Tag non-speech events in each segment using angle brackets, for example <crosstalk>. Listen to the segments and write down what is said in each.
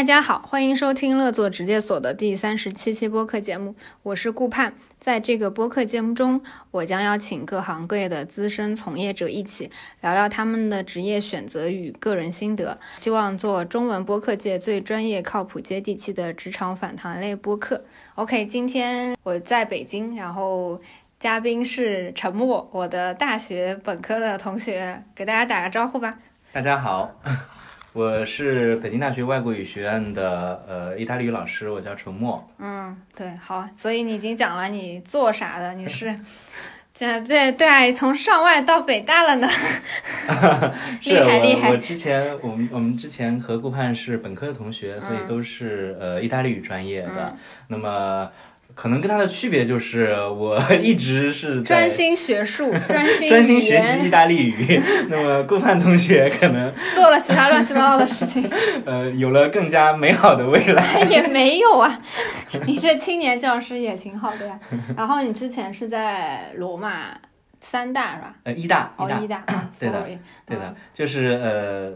大家好，欢迎收听乐作直接所的第三十七期播客节目，我是顾盼。在这个播客节目中，我将邀请各行各业的资深从业者一起聊聊他们的职业选择与个人心得，希望做中文播客界最专业、靠谱、接地气的职场访谈类播客。OK，今天我在北京，然后嘉宾是陈默，我的大学本科的同学，给大家打个招呼吧。大家好。<laughs> 我是北京大学外国语学院的呃意大利语老师，我叫陈默。嗯，对，好，所以你已经讲了你做啥的，你是，这对对，从上外到北大了呢。<laughs> 厉害厉害！我之前我们我们之前和顾盼是本科的同学，所以都是呃意大利语专业的。那么。可能跟他的区别就是，我 <laughs> 一直是专心学术，<laughs> 专心专心学习意大利语。<laughs> 那么顾盼同学可能做了其他乱七八糟的事情，呃，有了更加美好的未来。也没有啊，你这青年教师也挺好的呀。然后你之前是在罗马。三大是吧？呃，一大，哦一大，对的，对的，就是呃，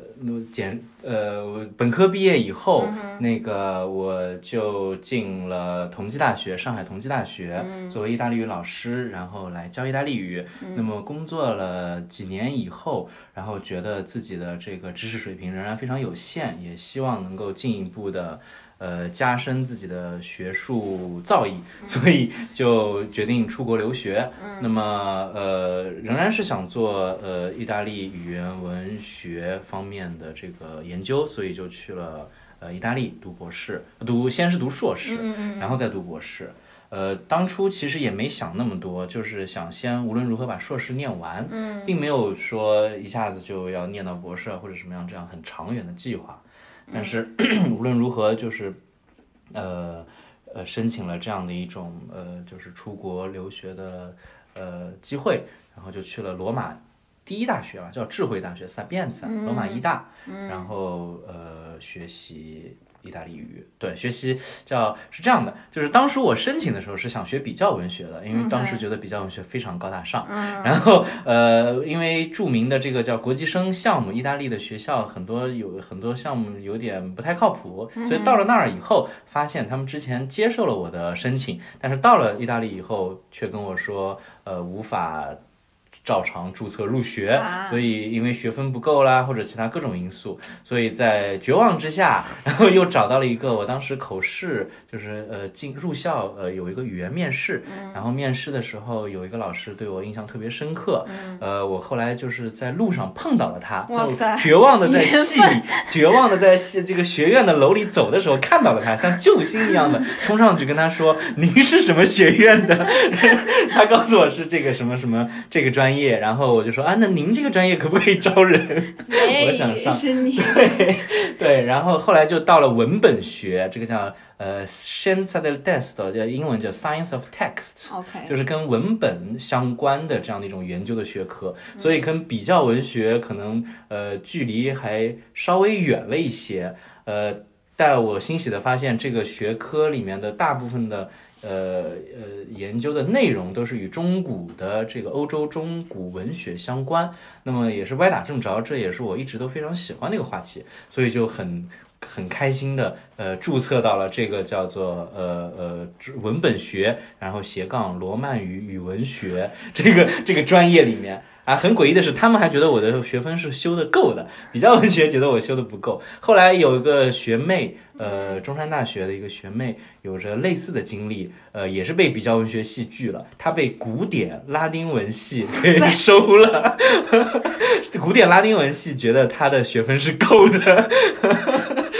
简呃，本科毕业以后，那个我就进了同济大学，上海同济大学，作为意大利语老师，然后来教意大利语。那么工作了几年以后，然后觉得自己的这个知识水平仍然非常有限，也希望能够进一步的。呃，加深自己的学术造诣，<laughs> 所以就决定出国留学。那么，呃，仍然是想做呃意大利语言文学方面的这个研究，所以就去了呃意大利读博士，读先是读硕士，然后再读博士。呃，当初其实也没想那么多，就是想先无论如何把硕士念完，并没有说一下子就要念到博士或者什么样这样很长远的计划。但是 <clears throat> 无论如何，就是，呃呃，申请了这样的一种呃，就是出国留学的呃机会，然后就去了罗马第一大学啊，叫智慧大学萨变茨，罗马医大，然后呃学习。意大利语对学习叫是这样的，就是当时我申请的时候是想学比较文学的，因为当时觉得比较文学非常高大上。然后呃，因为著名的这个叫国际生项目，意大利的学校很多有很多项目有点不太靠谱，所以到了那儿以后，发现他们之前接受了我的申请，但是到了意大利以后，却跟我说呃无法。照常注册入学，所以因为学分不够啦，或者其他各种因素，所以在绝望之下，<laughs> 然后又找到了一个我当时口试，就是呃进入校呃有一个语言面试，然后面试的时候有一个老师对我印象特别深刻，呃我后来就是在路上碰到了他，绝望的在系里，<laughs> 绝望的在系这个学院的楼里走的时候看到了他，像救星一样的冲上去跟他说：“您是什么学院的？” <laughs> 他告诉我是这个什么什么这个专业。业，然后我就说啊，那您这个专业可不可以招人？<laughs> 我想上。<laughs> 对对，然后后来就到了文本学，这个叫呃 science del testo，叫英文叫 science of text，OK，就是跟文本相关的这样的一种研究的学科，所以跟比较文学可能呃距离还稍微远了一些。呃，但我欣喜的发现，这个学科里面的大部分的。呃呃，研究的内容都是与中古的这个欧洲中古文学相关，那么也是歪打正着，这也是我一直都非常喜欢的一个话题，所以就很很开心的呃注册到了这个叫做呃呃文本学，然后斜杠罗曼语语文学这个这个专业里面。啊，很诡异的是，他们还觉得我的学分是修的够的，比较文学觉得我修的不够。后来有一个学妹，呃，中山大学的一个学妹，有着类似的经历，呃，也是被比较文学系拒了，她被古典拉丁文系 <laughs> 给收了。<laughs> 古典拉丁文系觉得她的学分是够的。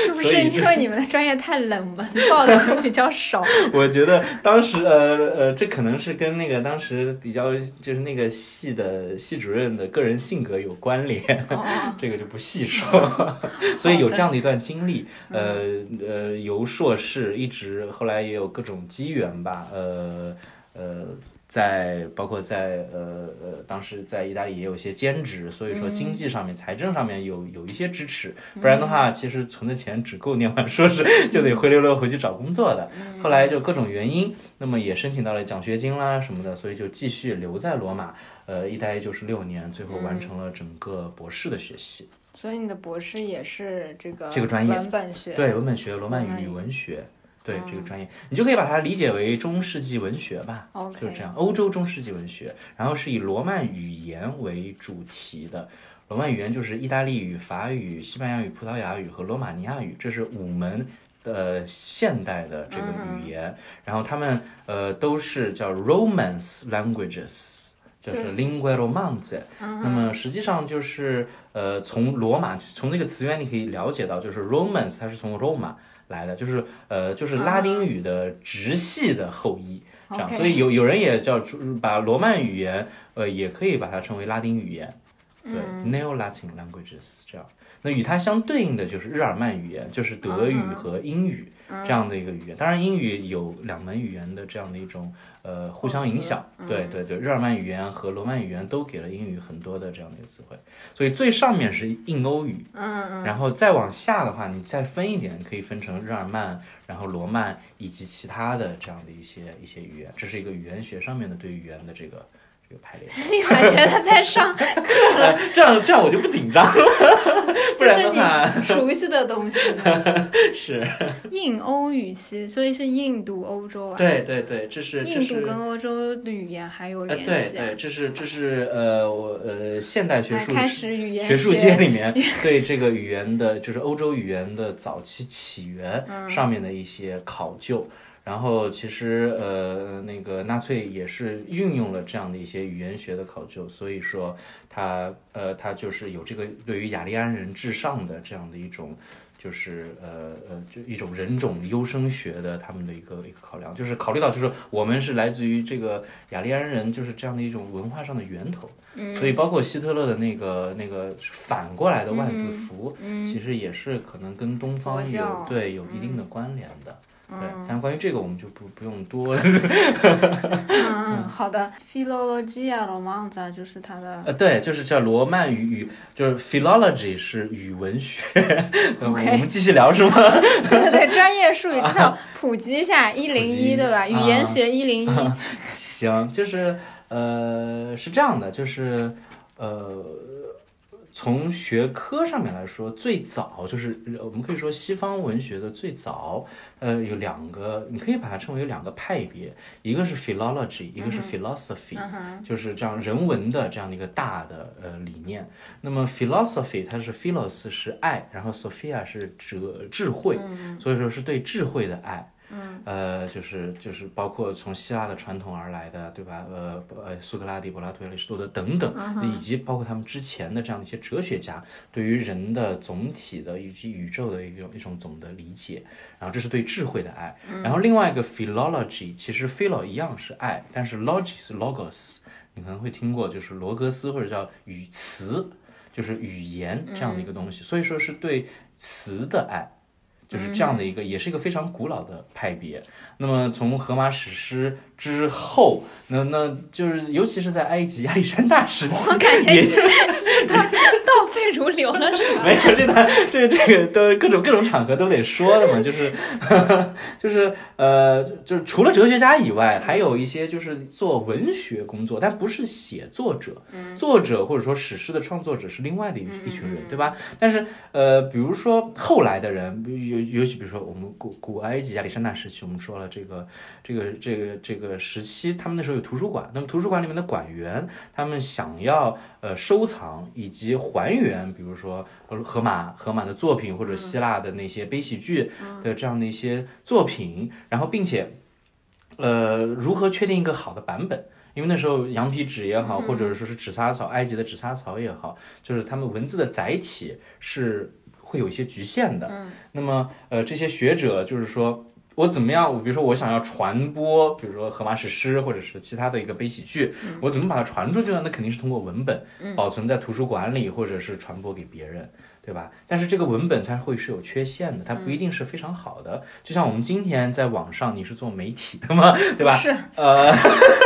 不是因为你们的专业太冷门，报的人比较少。<laughs> 我觉得当时呃呃，这可能是跟那个当时比较就是那个系的系主任的个人性格有关联，<laughs> 这个就不细说。所以有这样的一段经历，呃呃，由硕士一直后来也有各种机缘吧，呃呃。在包括在呃呃，当时在意大利也有一些兼职，所以说经济上面、财政上面有有一些支持，不然的话，其实存的钱只够念完硕士，就得灰溜溜回去找工作的。后来就各种原因，那么也申请到了奖学金啦什么的，所以就继续留在罗马，呃，一待就是六年，最后完成了整个博士的学习。所以你的博士也是这个这个专业文本学，对文本学、罗曼语文学。对这个专业，你就可以把它理解为中世纪文学吧，就是这样，欧洲中世纪文学，然后是以罗曼语言为主题的。罗曼语言就是意大利语、法语、西班牙语、葡萄牙语和罗马尼亚语，这是五门呃现代的这个语言。然后他们呃都是叫 Romance languages，就是 lingua romance。那么实际上就是呃从罗马从这个词源你可以了解到，就是 Romance 它是从罗马。来的就是呃就是拉丁语的直系的后裔，这样，所以有有人也叫把罗曼语言呃也可以把它称为拉丁语言，对，Neo-Latin languages 这样。那与它相对应的就是日耳曼语言，就是德语和英语这样的一个语言。当然，英语有两门语言的这样的一种呃互相影响。对对对，日耳曼语言和罗曼语言都给了英语很多的这样的一个词汇。所以最上面是印欧语，嗯嗯，然后再往下的话，你再分一点，可以分成日耳曼，然后罗曼以及其他的这样的一些一些语言。这是一个语言学上面的对语言的这个。立马 <laughs> 觉得在上课了。<laughs> 这样这样我就不紧张了，<laughs> 不然的话，熟悉的东西是印欧语系，所以是印度欧洲啊。对对对，这是印度跟欧洲的语言还有联系。对对，这是这是呃我呃现代学术开始语言学术界里面对这个语言的，就是欧洲语言的早期起源上面的一些考究。然后其实呃，那个纳粹也是运用了这样的一些语言学的考究，所以说他呃他就是有这个对于雅利安人至上的这样的一种，就是呃呃就一种人种优生学的他们的一个一个考量，就是考虑到就是我们是来自于这个雅利安人，就是这样的一种文化上的源头，所以包括希特勒的那个那个反过来的万字符，其实也是可能跟东方有对有一定的关联的。对，但关于这个我们就不不用多。<laughs> 嗯，<laughs> 好的，philologia romanza 就是它的。呃，对，就是叫罗曼语语，就是 philology 是语文学。<laughs> OK，我们继续聊是吗？对对对，专业术语至少普及一下，一零一对吧？语言学一零一。行，就是呃，是这样的，就是呃。从学科上面来说，最早就是我们可以说西方文学的最早，呃，有两个，你可以把它称为两个派别，一个是 philology，一个是 philosophy，就是这样人文的这样的一个大的呃理念。那么 philosophy 它是 philos 是爱，然后 sophia 是哲智慧，所以说是对智慧的爱。嗯，呃，就是就是包括从希腊的传统而来的，对吧？呃呃，苏格拉底、柏拉图、亚里士多德等等，以及包括他们之前的这样的一些哲学家，对于人的总体的以及宇宙的一种一种总的理解，然后这是对智慧的爱。然后另外一个 philology，其实 philo 一样是爱，但是 logy 是 logos，你可能会听过，就是罗格斯或者叫语词，就是语言这样的一个东西，所以说是对词的爱。就是这样的一个，也是一个非常古老的派别。那么从荷马史诗之后，那那就是尤其是在埃及亚历山大时期，我感觉是 <laughs> 倒背如流了，是吧？<laughs> 没有这段，这这个都各种各种场合都得说的嘛，就是 <laughs> 就是呃，就是除了哲学家以外，还有一些就是做文学工作，但不是写作者，作者或者说史诗的创作者是另外的一一群人，对吧？但是呃，比如说后来的人，尤尤其比如说我们古古埃及亚历山大时期，我们说了这个这个这个这个时期，他们那时候有图书馆，那么图书馆里面的馆员，他们想要呃收藏以及还原，比如说荷马荷马的作品或者希腊的那些悲喜剧的这样的一些作品，然后并且呃如何确定一个好的版本？因为那时候羊皮纸也好，或者说是纸莎草，埃及的纸莎草也好，就是他们文字的载体是。会有一些局限的，嗯，那么呃，这些学者就是说我怎么样？我比如说我想要传播，比如说荷马史诗或者是其他的一个悲喜剧，我怎么把它传出去呢？那肯定是通过文本保存在图书馆里，或者是传播给别人，对吧？但是这个文本它会是有缺陷的，它不一定是非常好的。就像我们今天在网上，你是做媒体的吗？<laughs> 对吧？是，呃，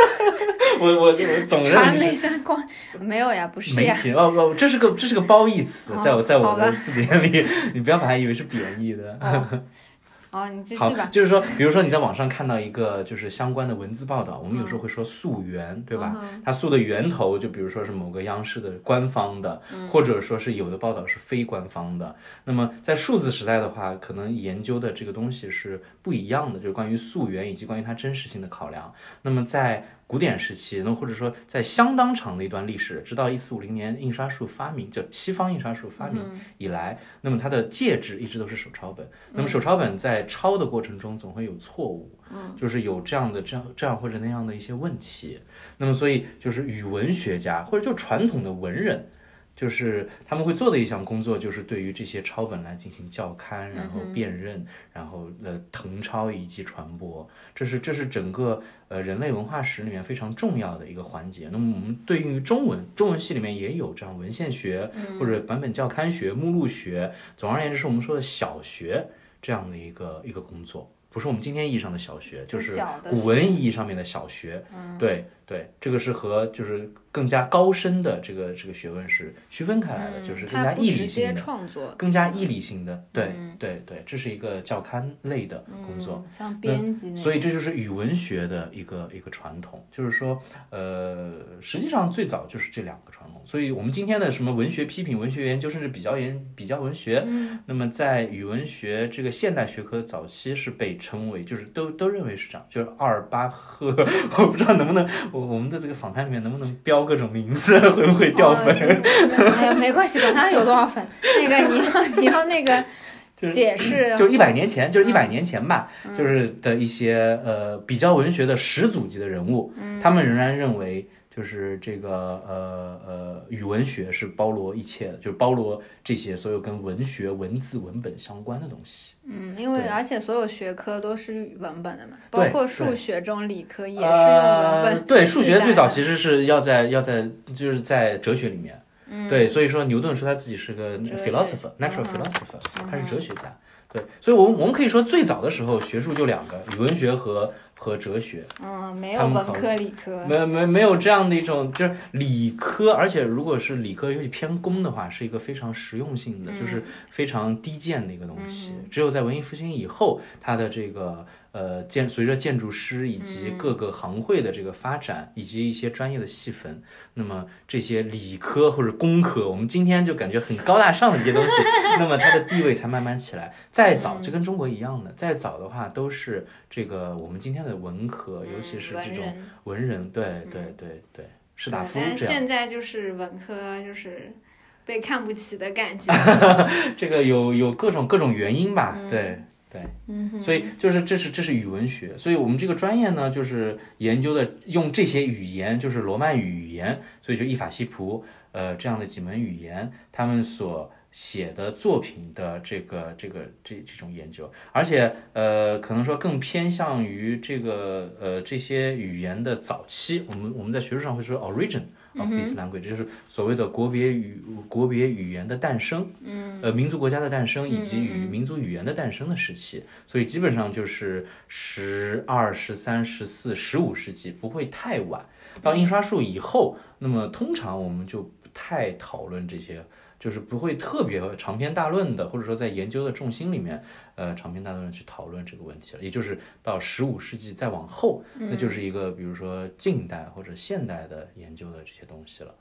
<laughs> 我我我总认传为媒相关没有呀，不是呀。媒体哦哦，这是个这是个褒义词，在我哦在我的字典里，<laughs> 你不要把它以为是贬义的。哦，哦，你继好续吧，。就是说，比如说你在网上看到一个就是相关的文字报道，我们有时候会说溯源，对吧？嗯它溯的源头，就比如说是某个央视的官方的，嗯或者说是有的报道是非官方的。那么在数字时代的话，可能研究的这个东西是不一样的，就是关于溯源以及关于它真实性的考量。那么在古典时期，那或者说在相当长的一段历史，直到一四五零年印刷术发明，就西方印刷术发明以来，那么它的介质一直都是手抄本。那么手抄本在抄的过程中总会有错误，就是有这样的这样这样或者那样的一些问题。那么所以就是语文学家或者就传统的文人。就是他们会做的一项工作，就是对于这些抄本来进行校勘，然后辨认，然后呃誊抄以及传播，这是这是整个呃人类文化史里面非常重要的一个环节。那么我们对应于中文，中文系里面也有这样文献学或者版本校勘学、目录学，总而言之是我们说的小学这样的一个一个工作。不是我们今天意义上的小学，就是古文意义上面的小学。对对，这个是和就是更加高深的这个这个学问是区分开来的，就是更加嗯它不直义理性的，创作，更加义理性的。对对对，这是一个教刊类的工作。嗯，像编辑那所以这就是语文学的一个一个传统，就是说，呃，实际上最早就是这两个传统。所以我们今天的什么文学批评、文学研究，甚至比较研、比较文学，那么在语文学这个现代学科早期是被称为，就是都都认为是这样，就是阿尔巴赫，我不知道能不能，我我们的这个访谈里面能不能标各种名字，会不会掉粉？哎呀，没关系，管他有多少粉。那个你要你要那个就是解释，就一百年前，就是一百嗯年前吧，就是的一些呃比较文学的始祖级的人物，嗯他们仍然认为。就是这个呃呃，语文学是包罗一切的，就是包罗这些所有跟文学、文字、文本相关的东西。嗯，因为而且所有学科都是文本的嘛，包括数学这种理科也是用文呃本。对，数学最早其实是要在要在就是在哲学里面。对，所以说牛顿说他自己是个 philosopher，natural 嗯 philosopher，他是哲学家。对，所以我们我们可以说最早的时候学术就两个，语文学和和哲学。嗯，没有文科理科。没没没有这样的一种，就是理科，而且如果是理科，尤其偏工的话，是一个非常实用性的，就是非常低贱的一个东西。只有在文艺复兴以后，它的这个呃建随着建筑师以及各个行会的这个发展，以及一些专业的细分，那么这些理科或者工科，我们今天就感觉很高大上的一些东西，<laughs> 那么它的地位才慢慢起来。再早，就跟中国一样的，再早的话都是这个我们今天的文科，尤其是这种。文人，对对对对，士大夫但这样，现在就是文科就是被看不起的感觉。<laughs> 这个有有各种各种原因吧，对对，嗯所以就是这是这是语文学，所以我们这个专业呢，就是研究的用这些语言，就是罗曼语语言，所以就意法西普呃这样的几门语言，他们所。写的作品的这个这个这这种研究，而且呃，可能说更偏向于这个呃这些语言的早期，我们我们在学术上会说 origin of this language，、就是所谓的国别语国别语言的诞生，嗯，呃，民族国家的诞生以及与民族语言的诞生的时期，所以基本上就是十二、十三、十四、十五世纪，不会太晚。到印刷术以后，那么通常我们就不太讨论这些。就是不会特别长篇大论的，或者说在研究的重心里面，呃，长篇大论的去讨论这个问题了。也就是到十五世纪再往后，那就是一个比如说近代或者现代的研究的这些东西了。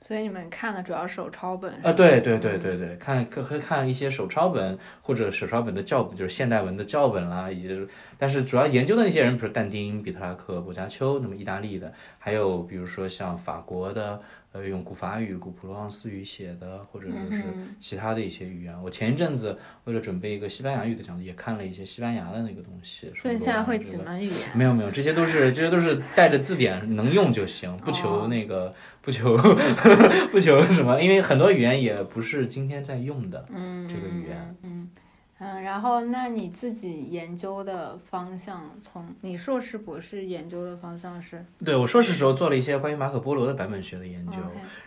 所以你们看的主要手抄本啊，对对对对对，看可可看一些手抄本或者手抄本的教本，就是现代文的教本啦，以及但是主要研究的那些人，比如但丁、比特拉克、薄伽丘，那么意大利的，还有比如说像法国的。呃，用古法语、古普罗旺斯语写的，或者说是其他的一些语言。我前一阵子为了准备一个西班牙语的讲座，也看了一些西班牙的那个东西。所以现在会几门语言？没有没有，这些都是这些都是带着字典能用就行，不求那个、不求 <laughs> 不求什么，因为很多语言也不是今天在用的。嗯，这个语言。嗯嗯，然后那你自己研究的方向，从你硕士、博士研究的方向是？对我硕士时候做了一些关于马可波罗的版本学的研究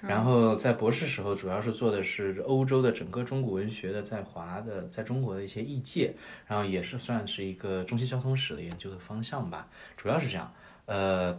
然后在博士时候主要是做的是欧洲的整个中古文学的在华的在中国的一些译介，然后也是算是一个中西交通史的研究的方向吧，主要是这样。呃，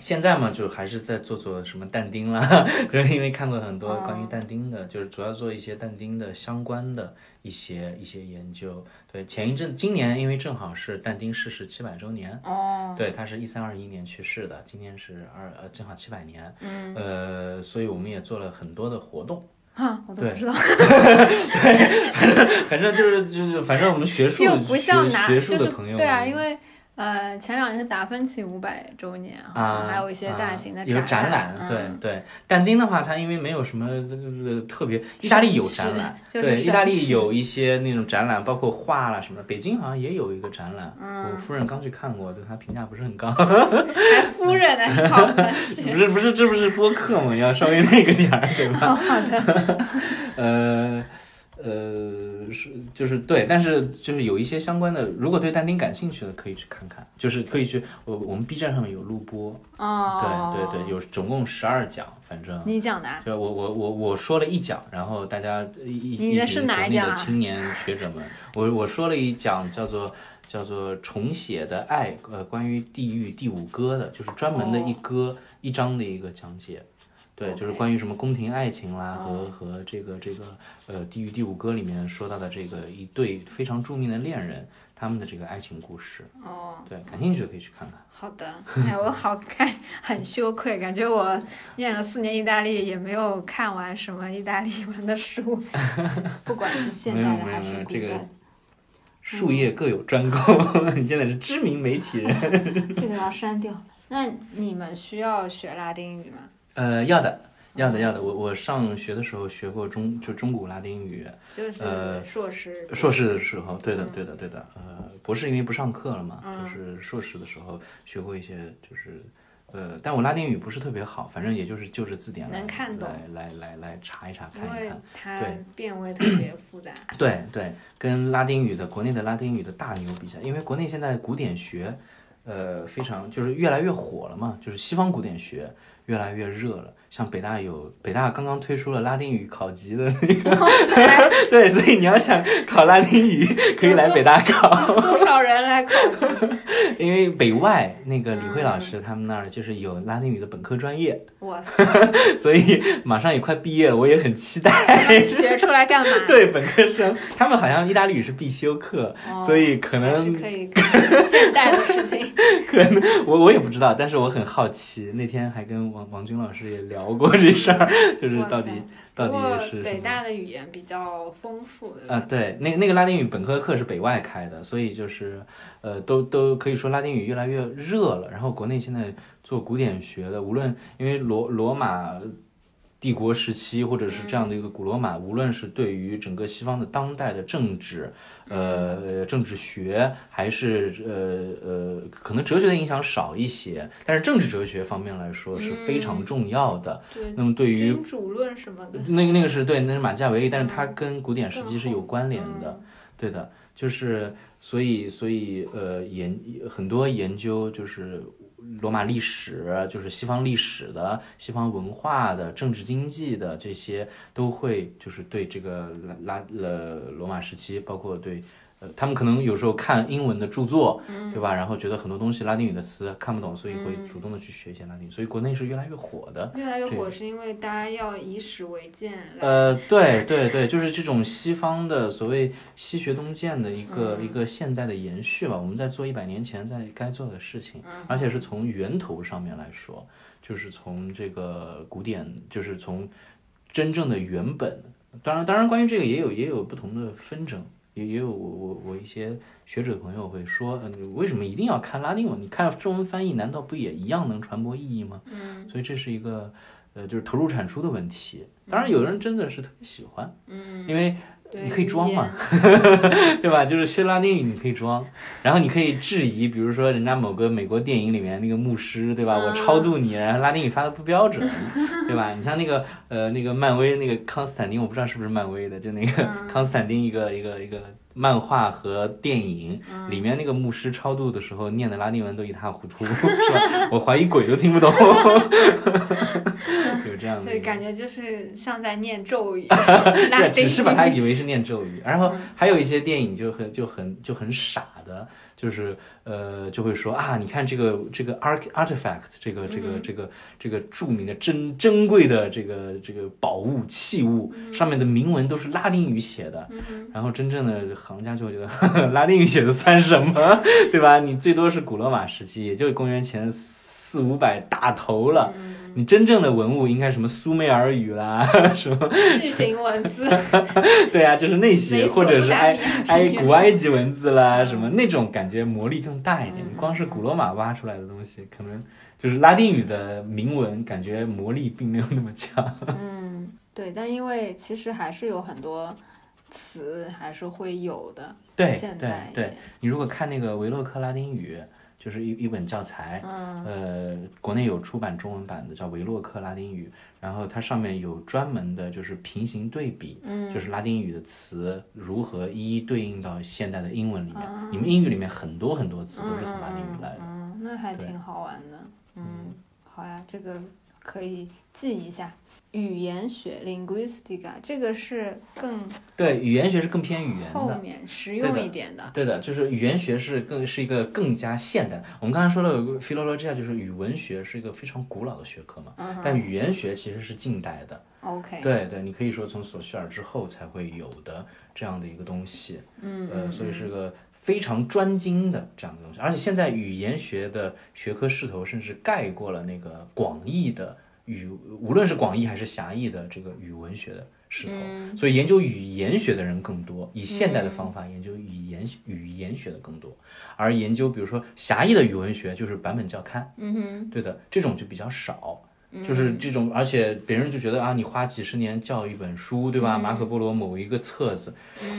现在嘛，就还是在做做什么但丁啦，<laughs> 就是因为看过很多关于但丁的，就是主要做一些但丁的相关的一些一些研究。对，前一阵今年因为正好是但丁逝世七百周年，哦，对他是一三二一年去世的，今年是二呃正好七百年，嗯，呃，所以我们也做了很多的活动。哈，我都不知道。<laughs> 对，反正反正就是就是反正我们学术又不像学拿学术的朋友对啊，因为呃前两年是达芬奇五百周年，好像啊，还有一些大型的啊有展览，览，对嗯对。但丁的话，它因为没有什么呃特别，意大利有展览，就是对，意大利有一些那种展览，包括画啦什么的。北京好像也有一个展览，嗯我夫人刚去看过，对他评价不是很高。还 <laughs> 夫人呢。不是不是，这不是播客嘛，要稍微那个点儿，对吧？好 <laughs> 好的，<laughs> 呃呃，是就是对，但是就是有一些相关的，如果对但丁感兴趣的，可以去看看，就是可以去我我们 B 站上面有录播，哦，对对对，有总共十二讲，反正。你讲的啊，就我我我我说了一讲，然后大家一你的是哪一讲？啊的青年学者们，<laughs> 我我说了一讲叫做叫做重写的爱，呃，关于地狱第五歌的，就是专门的一歌、一章的一个讲解。对，就是关于什么宫廷爱情啦，和哦和这个这个呃《地狱第五歌》里面说到的这个一对非常著名的恋人，他们的这个爱情故事。哦，对，感兴趣的可以去看看。好的，哎，我好看，很羞愧，感觉我念了四年意大利，也没有看完什么意大利文的书，<laughs> 不管是现代的还是古代，术业各有专攻，你现在是知名媒体人。<laughs> 这个要删掉。那你们需要学拉丁语吗？呃，要的，要的，要的。我我上学的时候学过中就中古拉丁语，就是呃硕士，硕士的时候，对的，嗯对的，对的。呃，博士因为不上课了嘛，嗯就是硕士的时候学过一些，就是呃，但我拉丁语不是特别好，反正也就是就着字典来能看懂来来来来查一查看一看。它对变位特别复杂。对对，跟拉丁语的国内的拉丁语的大牛比起来，因为国内现在古典学，呃，非常就是越来越火了嘛，就是西方古典学越来越热了。像北大有北大刚刚推出了拉丁语考级的那个，<laughs> 对，所以你要想考拉丁语，可以来北大考。<laughs> 多少人来考级？<laughs> 因为北外那个李慧老师他们那儿就是有拉丁语的本科专业，哇塞，所以马上也快毕业了，我也很期待。学出来干嘛？对本科生，他们好像意大利语是必修课，哦所以可能可以干现代的事情。可能我我也不知道，但是我很好奇。那天还跟王王军老师也聊过这事儿，就是到底到底是北大的语言比较丰富？啊，对，那个那个拉丁语本科课是北外开的，所以就是，呃，都都可以说拉丁语越来越热了。然后国内现在做古典学的，无论因为罗罗马帝国时期，或者是这样的一个古罗马，无论是对于整个西方的当代的政治，呃，政治学，还是呃呃，可能哲学的影响少一些，但是政治哲学方面来说是非常重要的。对，那么对于君主论什么的，那个那个是对，那是马基雅维利，但是它跟古典时期是有关联的。嗯对的，就是所以所以呃研很多研究就是罗马历史，就是西方历史的、西方文化的、政治经济的这些，都会就是对这个拉拉呃罗马时期，包括对。呃，他们可能有时候看英文的著作，对吧？然后觉得很多东西拉丁语的词看不懂，所以会主动的去学一些拉丁语。所以国内是越来越火的。越来越火是因为大家要以史为鉴。呃，对对 <laughs> 对，就是这种西方的所谓西学东渐的一个、嗯一个现代的延续吧。我们在做一百年前在该做的事情，嗯而且是从源头上面来说，就是从这个古典，就是从真正的原本。当然，当然，关于这个也有也有不同的纷争，也也有我我我一些学者朋友会说，嗯、你为什么一定要看拉丁文？你看中文翻译，难道不也一样能传播意义吗？嗯所以这是一个呃，就是投入产出的问题。当然，有的人真的是特别喜欢，嗯，因为对你可以装嘛语 <laughs> 对吧？就是学拉丁语你可以装，然后你可以质疑，比如说人家某个美国电影里面那个牧师，对吧？嗯我超度你，然后拉丁语发的不标准，<laughs> 对吧？你像那个呃那个漫威那个康斯坦丁，我不知道是不是漫威的，就那个嗯康斯坦丁一个一个一个漫画和电影里面那个牧师超度的时候念的拉丁文都一塌糊涂，<laughs> 是吧？我怀疑鬼都听不懂，<laughs> 有这样的。对，感觉就是像在念咒语，<laughs> 是只是把它以为是念咒语。然后还有一些电影就很就很就很傻的。就是呃，就会说啊，你看这个这个 art artifact，这个这个这个这个著名的珍珍贵的这个这个宝物器物，上面的铭文都是拉丁语写的。然后真正的行家就会觉得，<laughs> 拉丁语写的算什么，<laughs> 对吧？你最多是古罗马时期，也就公元前四五百大头了。你真正的文物应该什么苏美尔语啦，<laughs> 什么巨型文字，对啊，就是那些，或者是埃埃古埃及文字啦，什么那种感觉魔力更大一点。你光是古罗马挖出来的东西，可能就是拉丁语的铭文，感觉魔力并没有那么强。嗯，对，但因为其实还是有很多词还是会有的。对对对，你如果看那个维洛克拉丁语。就是一一本教材，呃，国内有出版中文版的，叫《维洛克拉丁语》，然后它上面有专门的，就是平行对比，就是拉丁语的词如何一一对应到现代的英文里面。你们英语里面很多很多词都是从拉丁语来的，嗯，那还挺好玩的。嗯，好呀，这个可以记一下。语言学 （linguistica） 这个是更对，语言学是更偏语言的，后面实用一点的。对的，就是语言学是更是一个更加现代。我们刚才说了有个 philology，就是语文学是一个非常古老的学科嘛，但语言学其实是近代的。OK，对对，你可以说从索绪尔之后才会有的这样的一个东西。嗯，呃，所以是个非常专精的这样的东西，而且现在语言学的学科势头甚至盖过了那个广义的。语无论是广义还是狭义的这个语文学的势头，所以研究语言学的人更多，以现代的方法研究语言语言学的更多，而研究比如说狭义的语文学就是版本教刊，嗯哼，对的，这种就比较少。就是这种，而且别人就觉得啊，你花几十年教一本书，对吧？马可波罗某一个册子，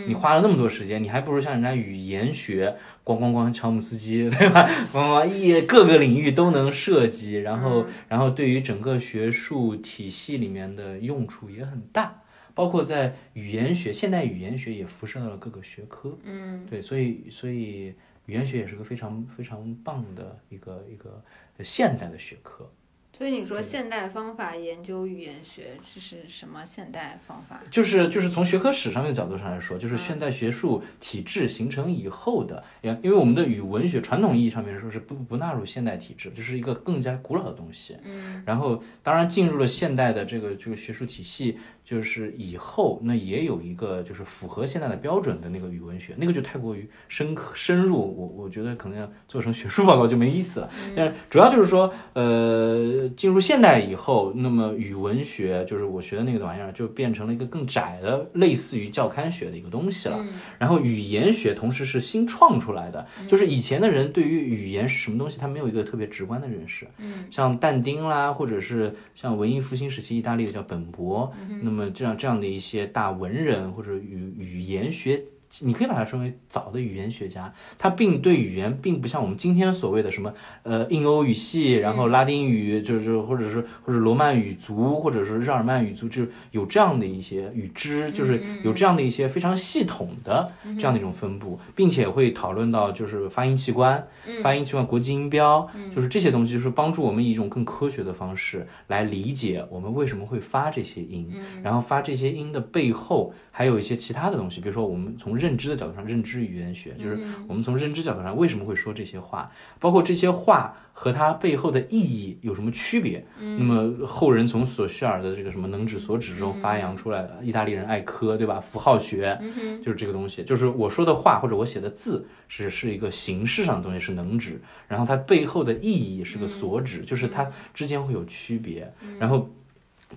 你花了那么多时间，你还不如像人家语言学，咣咣咣，乔姆斯基，对吧？咣咣一各个领域都能涉及，然后然后对于整个学术体系里面的用处也很大，包括在语言学，现代语言学也辐射到了各个学科。嗯，对，所以所以语言学也是个非常非常棒的一个一个现代的学科。所以你说现代方法研究语言学，这是什么现代方法？就是就是从学科史上面角度上来说，就是现代学术体制形成以后的，因因为我们的语文学传统意义上面说是不不纳入现代体制，就是一个更加古老的东西。嗯，然后当然进入了现代的这个这个学术体系。就是以后那也有一个就是符合现在的标准的那个语文学，那个就太过于深刻深入，我我觉得可能要做成学术报告就没意思了。但是主要就是说，呃，进入现代以后，那么语文学就是我学的那个玩意儿，就变成了一个更窄的，类似于教刊学的一个东西了。然后语言学同时是新创出来的，就是以前的人对于语言是什么东西，他没有一个特别直观的认识。嗯，像但丁啦，或者是像文艺复兴时期意大利的叫本博，那么。这样这样的一些大文人或者语语言学。你可以把它称为早的语言学家，他并对语言并不像我们今天所谓的什么呃印欧语系，然后拉丁语，就是或者是或者罗曼语族，或者是日耳曼语族，就是有这样的一些语支，就是有这样的一些非常系统的这样的一种分布，并且会讨论到就是发音器官、发音器官、国际音标，就是这些东西，就是帮助我们以一种更科学的方式来理解我们为什么会发这些音，然后发这些音的背后还有一些其他的东西，比如说我们从认知的角度上，认知语言学就是我们从认知角度上为什么会说这些话，包括这些话和它背后的意义有什么区别。那么后人从索绪尔的这个什么能指所指中发扬出来的，意大利人爱科，对吧？符号学就是这个东西，就是我说的话或者我写的字是是一个形式上的东西是能指，然后它背后的意义是个所指，就是它之间会有区别，然后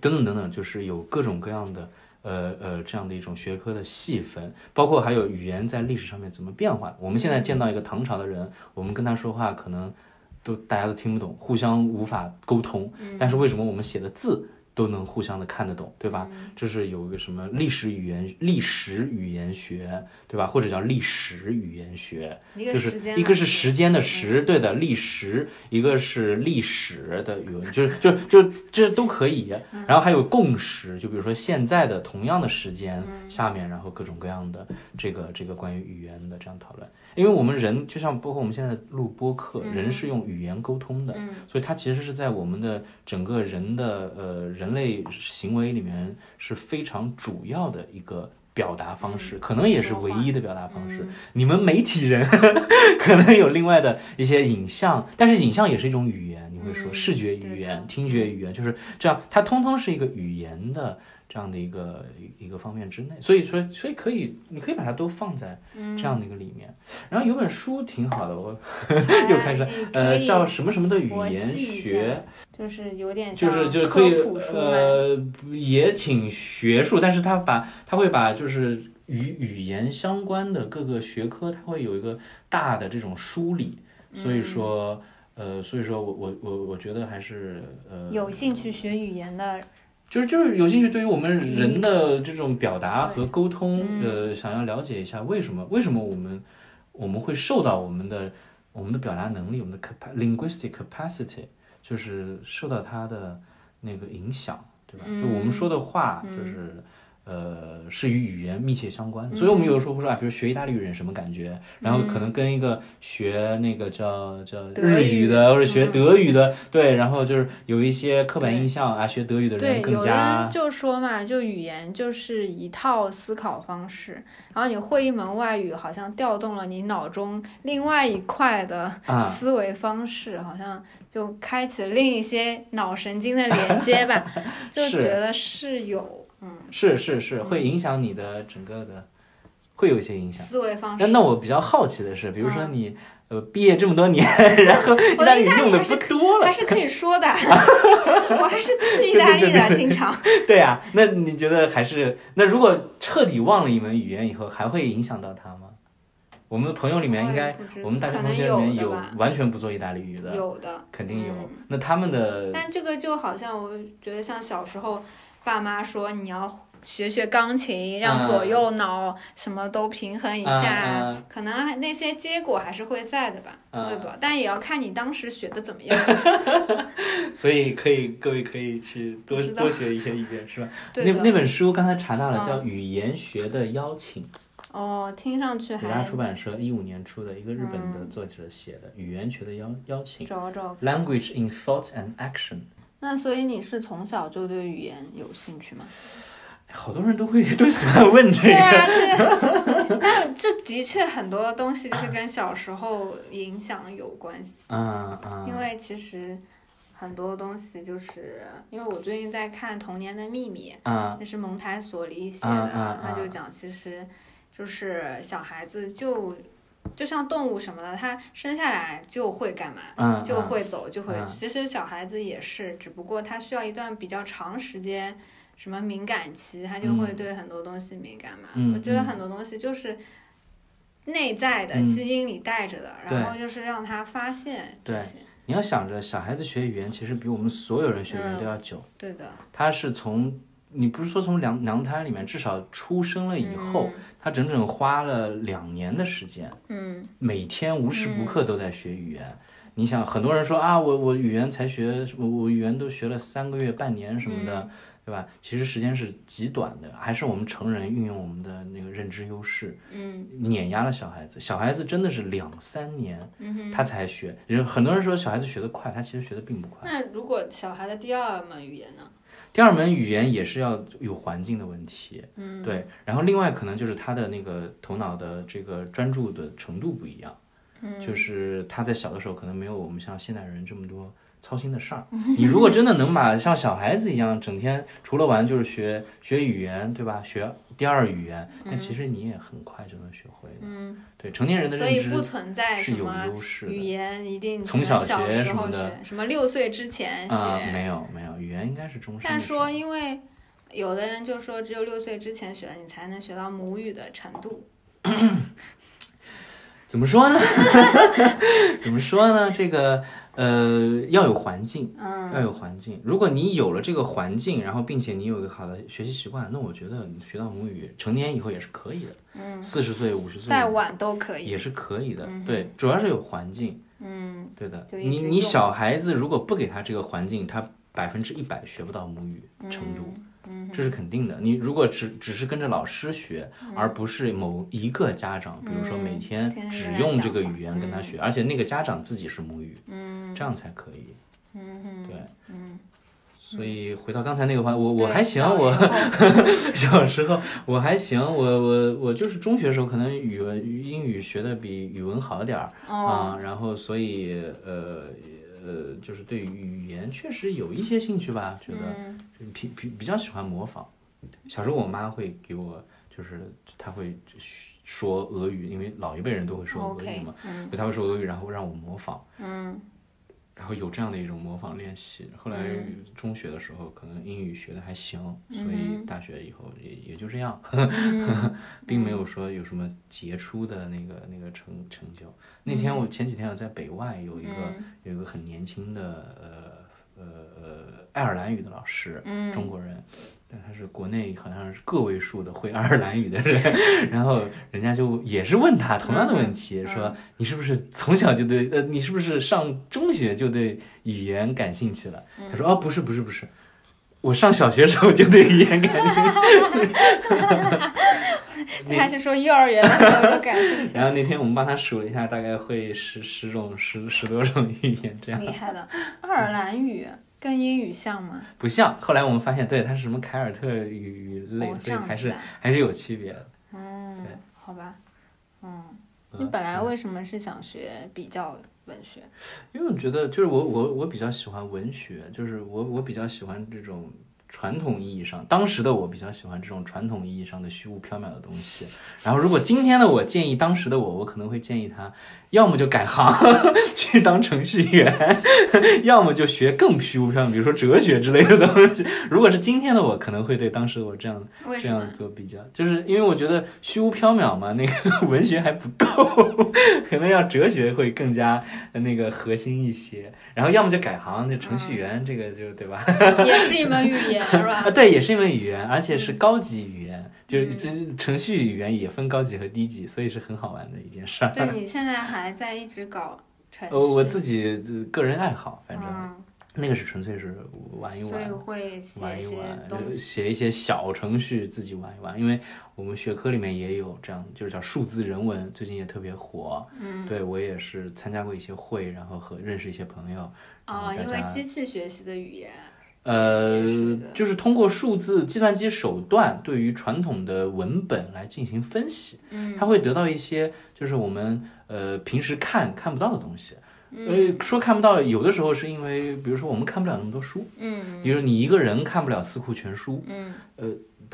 等等等等，就是有各种各样的。呃呃，这样的一种学科的细分，包括还有语言在历史上面怎么变化。我们现在见到一个唐朝的人，我们跟他说话可能都大家都听不懂，互相无法沟通。但是为什么我们写的字都能互相的看得懂，对吧？这是有一个什么历史语言、历史语言学，对吧？或者叫历史语言学，就是一个是时间的时，对的，历史，一个是历史的语文，就是就就这都可以。然后还有共识，就比如说现在的同样的时间下面，然后各种各样的这个这个关于语言的这样讨论。因为我们人就像包括我们现在录播客，人是用语言沟通的，所以它其实是在我们的整个人的呃人类行为里面是非常主要的一个表达方式，可能也是唯一的表达方式。你们媒体人 <laughs> 可能有另外的一些影像，但是影像也是一种语言，你会说视觉语言、听觉语言，就是这样，它通通是一个语言的。这样的一个一个方面之内，所以说所以可以，你可以把它都放在这样的一个里面。然后有本书挺好的，我 <laughs> 又开始呃叫什么什么的语言学，就是有点就是就是可以呃也挺学术，但是他把他会把就是与语言相关的各个学科，它会有一个大的这种梳理。所以说呃所以说我我我我觉得还是呃有兴趣学语言的。就是就是有兴趣，对于我们人的这种表达和沟通，呃，想要了解一下为什么为什么我们我们会受到我们的我们的表达能力，我们的 linguistic capacity，就是受到它的那个影响，对吧？就我们说的话，就是。呃，是与语言密切相关，所以我们有的时候会说啊，比如学意大利语什么感觉，然后可能跟一个学那个叫叫日语的或者学德语的，对，然后就是有一些刻板印象啊，学德语的人更加就说嘛，就语言就是一套思考方式，然后你会一门外语，好像调动了你脑中另外一块的思维方式，好像就开启了另一些脑神经的连接吧，<laughs> 就觉得是有。是是是，会影响你的整个的，会有一些影响思维方式。那我比较好奇的是，比如说你呃毕业这么多年，然后意大利用的不多了，还是可以说的。<laughs> 我还是去意大利的，经常。<laughs> 对呀，那你觉得还是那如果彻底忘了一门语言以后，还会影响到他吗？我们的朋友里面应该，我们大学同学里面有完全不做意大利语的，有的肯定有。那他们的，但这个就好像我觉得像小时候。爸妈说你要学学钢琴，让左右脑什么都平衡一下，可能那些结果还是会在的吧，我也不知道，但也要看你当时学的怎么样。<laughs> 所以可以，各位可以去多多学一些语言，是吧？<laughs> 那那本书刚才查到了，叫《语言学的邀请》。哦，听上去还。北大出版社一五年出的一个日本的作者写的《语言学的邀邀请》。找找。Language in Thought and Action。那所以你是从小就对语言有兴趣吗？好多人都会 <laughs> 都喜欢问这个。对啊，这 <laughs> 但这的确很多东西就是跟小时候影响有关系。嗯嗯。因为其实很多东西就是因为我最近在看《童年的秘密》，嗯，那是蒙台梭利写的，他就讲其实就是小孩子就。就像动物什么的，它生下来就会干嘛，就会走，就会。其实小孩子也是，只不过他需要一段比较长时间，什么敏感期，他就会对很多东西敏感嘛。我觉得很多东西就是内在的基因里带着的，然后就是让他发现这些。你要想着，小孩子学语言其实比我们所有人学语言都要久。对的。他是从。你不是说从娘娘胎里面至少出生了以后，他整整花了两年的时间，嗯，每天无时无刻都在学语言。你想，很多人说啊，我我语言才学，我我语言都学了三个月、半年什么的，对吧？其实时间是极短的，还是我们成人运用我们的那个认知优势，嗯，碾压了小孩子。小孩子真的是两三年，他才学。就很多人说小孩子学得快，他其实学得并不快。那如果小孩的第二门语言呢？第二门语言也是要有环境的问题，嗯，对，然后另外可能就是他的那个头脑的这个专注的程度不一样，嗯，就是他在小的时候可能没有我们像现代人这么多。操心的事儿，你如果真的能把像小孩子一样，整天除了玩就是学学语言，对吧？学第二语言，那其实你也很快就能学会嗯，对，成年人的认知不存在是有优势语言一定从小学什么的，什么六岁之前学，没有没有，语言应该是终身。但说因为有的人就说只有六岁之前学，你才能学到母语的程度。<coughs> 怎么说呢？<laughs> 怎么说呢？这个呃，要有环境，嗯要有环境。如果你有了这个环境，然后并且你有一个好的学习习惯，那我觉得你学到母语，成年以后也是可以的。嗯，四十岁、五十岁再晚都可以。也是可以的。对，主要是有环境。嗯，对的。你你小孩子如果不给他这个环境，他百分之一百学不到母语程度。嗯，这是肯定的。你如果只只是跟着老师学，而不是某一个家长，比如说每天只用这个语言跟他学，而且那个家长自己是母语，嗯这样才可以。嗯对，嗯，所以回到刚才那个话，我我还行，我小时候我还行，我我我就是中学时候可能语文英语学的比语文好点儿哦，啊，然后所以呃呃就是对语言确实有一些兴趣吧，觉得嗯比比比较喜欢模仿。小时候我妈会给我，就是她会说俄语，因为老一辈人都会说俄语嘛，嗯所以她会说俄语，然后让我模仿。嗯然后有这样的一种模仿练习。后来嗯中学的时候，可能英语学的还行，所嗯以大学以后也也就这样，<laughs> 嗯并没有说有什么杰出的那个那个成成就。那天我前几天我在北外有一个嗯有一个很年轻的呃呃呃爱尔兰语的老师，嗯中国人。但他是国内好像是个位数的会 <laughs> 爱尔兰语的人，<laughs> 然后人家就也是问他同样的问题，嗯说你是不是从小就对呃你是不是上中学就对语言感兴趣了？嗯他说哦不是不是不是，我上小学时候就对语言感兴趣。<laughs> 他是说幼儿园的时候就感兴趣然后那天我们帮他数了一下，大概会十十种十十多种语言这样。厉害的。爱尔兰语跟英语像吗？不像，后来我们发现，对，它是什么凯尔特语类，哦，这所以还是。还是有区别的。嗯对，好吧。嗯，嗯你本来为什么是想学比较文学？因为我觉得，就是我我我比较喜欢文学，就是我我比较喜欢这种传统意义上，当时的我比较喜欢这种传统意义上的虚无缥缈的东西。然后，如果今天的我建议当时的我，我可能会建议他，要么就改行 <laughs> 去当程序员，要么就学更虚无缥缈，比如说哲学之类的东西。如果是今天的我，可能会对当时的我这样这样？做比较，就是因为我觉得虚无缥缈嘛，那个 <laughs> 文学还不够，可能要哲学会更加呃那个核心一些。然后要么就改行，就程序员，这个就对吧？<laughs> 也是一门语言是吧 <laughs> 啊，？对，也是一门语言，而且是高级语言，就是就是程序语言也分高级和低级，所以是很好玩的一件事儿。对你现在还在一直搞程序，呃，我自己呃个人爱好，反正嗯，那个是纯粹是玩一玩所以玩。会写玩一。写一些小程序自己玩一玩，因为我们学科里面也有这样，就是叫数字人文，最近也特别火。嗯，对我也是参加过一些会，然后和认识一些朋友。哦，因为机器学习的语言，呃就是通过数字计算机手段对于传统的文本来进行分析，嗯。它会得到一些就是我们呃平时看看不到的东西。嗯。呃，说看不到，有的时候是因为，比如说我们看不了那么多书，嗯。比如你一个人看不了四库全书，嗯，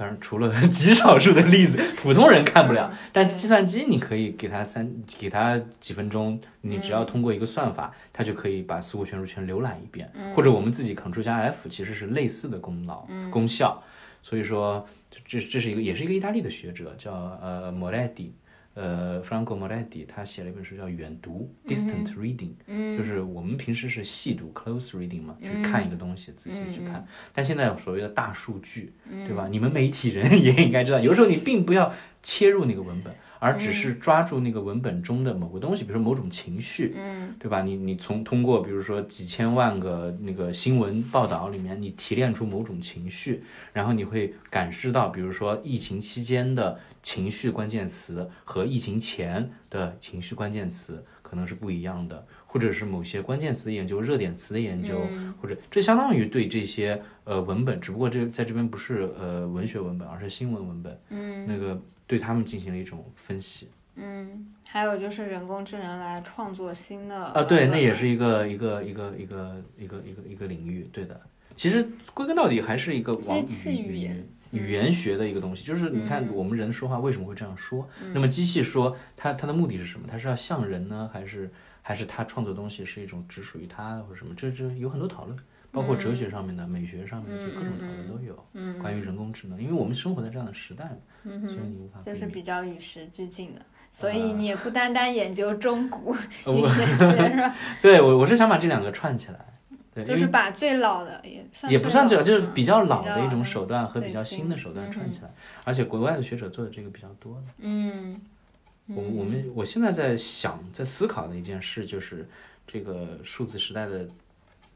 当然除了 <laughs> 极少数的例子，普通人看不了。嗯，但计算机你可以给它三，给它几分钟，你只要通过一个算法，它就可以把四库全书全浏览一遍，嗯。或者我们自己 Ctrl 加 F 其实是类似的功劳、功效，所以说这这是一个也是一个意大利的学者叫呃 Moretti。呃，Franco Moretti 他写了一本书叫《远读》（Distant Reading），、嗯就是我们平时是细读 （close reading） 嘛，去看一个东西，仔细去嗯看。但现在有所谓的大数据，对吧？你们媒体人 <laughs> 也应该知道，有时候你并不要切入那个文本，而只是抓住那个文本中的某个东西，比如说某种情绪，嗯。对吧？你你从通过比如说几千万个那个新闻报道里面，你提炼出某种情绪，然后你会感知到，比如说疫情期间的情绪关键词和疫情前的情绪关键词可能是不一样的，或者是某些关键词的研究、热点词的研究，或者这相当于对这些呃文本，只不过这在这边不是呃文学文本，而是新闻文本，嗯。那个对他们进行了一种分析。嗯，还有就是人工智能来创作新的啊，对，那也是一个一个一个一个一个一个一个领域，对的。其实归根到底还是一个往机器语语言嗯语言学的一个东西，就是你看我们人说话为什么会这样说？那么机器说它它的目的是什么？它是要像人呢，还是还是它创作东西是一种只属于它的或者什么？这这有很多讨论，包括哲学上面的、美学上面的，就各种讨论都有。关于人工智能，因为我们生活在这样的时代嗯，所以你无法就是。比较与时俱进的。所以你也不单单研究中古 <laughs> 呃也我学是吧？<laughs> 对我我是想把这两个串起来，对，就是把最老的也算也不算最老，就是嗯比较老的一种手段和比较新的手段嗯串起来，而且国外的学者做的这个比较多的。嗯我我们我现在在想，在思考的一件事就是这个数字时代的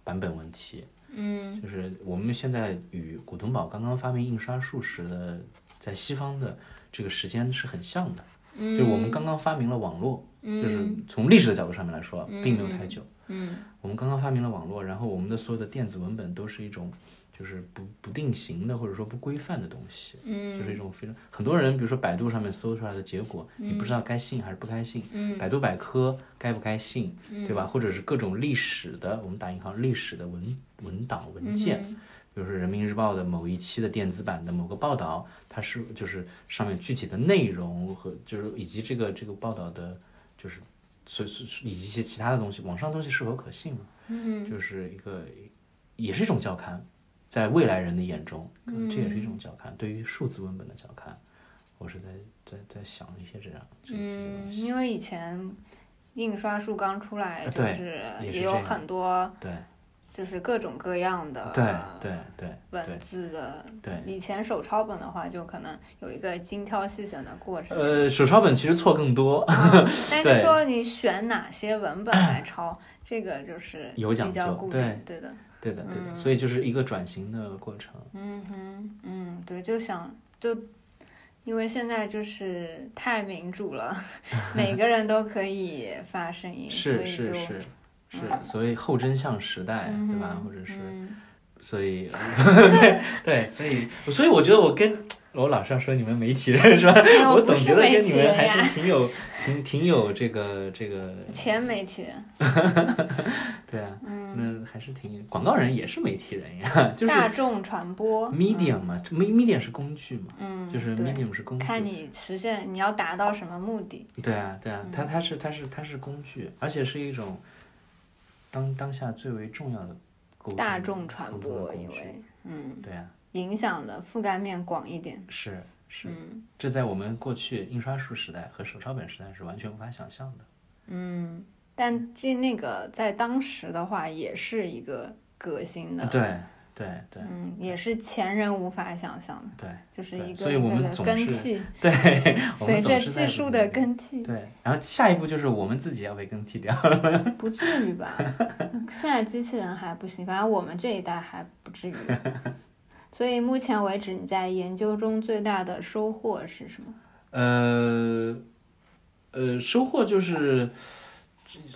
版本问题。嗯就是我们现在与古腾堡刚刚发明印刷术时的，在西方的这个时间是很像的。嗯，就我们刚刚发明了网络，嗯就是从历史的角度上面来说，并没有太久。嗯我们刚刚发明了网络，然后我们的所有的电子文本都是一种就是不不定型的或者说不规范的东西，嗯。就是一种非常很多人，比如说百度上面搜出来的结果，你不知道该信还是不该信，嗯。百度百科该不该信，对吧？或者是各种历史的，我们打引号历史的文文档文件，嗯比如说人民日报的某一期的电子版的某个报道，它是就是上面具体的内容和就是以及这个这个报道的，就是所以所以以及一些其他的东西，网上的东西是否可信嘛？嗯就是一个也是一种教刊，在未来人的眼中，这也是一种教刊，对于数字文本的教刊，我是在在在想一些这样这这些东嗯，西，因为以前印刷术刚出来，就是也有很多对就是各种各样的对对对文字的。对。以前手抄本的话，就可能有一个精挑细选的过程。呃，手抄本其实错更多，但 <laughs> 是说你选哪些文本来抄，这个就是有讲比较究对固定，对的。对的对的，嗯所以就是一个转型的过程。嗯哼，嗯，对，就想就，因为现在就是太民主了，<laughs> 每个人都可以发声音，所是是是是，所以后真相时代，嗯对吧？或者是，嗯所以对 <laughs> 对，所以所以我觉得我跟我老是要说你们媒体人是吧？<laughs> 我总觉得跟你们还是挺有挺挺有这个这个，前媒体人，<laughs> 对啊，嗯，那还是挺广告人也是媒体人呀，<laughs> 就是大众传播。medium 嘛，me medium 是工具嘛，嗯，就是 medium 是工具，看你实现你要达到什么目的，对啊，对啊，嗯。它它是它是它是工具，而且是一种当当下最为重要的大众传播，因为。嗯，对啊，影响的覆盖面广一点，是是，嗯这在我们过去印刷术时代和手抄本时代是完全无法想象的。嗯，但这那个在当时的话也是一个革新的，对对对嗯，也是前人无法想象的，对就是一个对所以我一个的 <laughs> 们总是更替，对，随着技术的更替，对，然后下一步就是我们自己要被更替掉。<laughs> 不至于吧？现在机器人还不行，反正我们这一代还不至于。<laughs> 所以目前为止，你在研究中最大的收获是什么？呃呃，收获就是，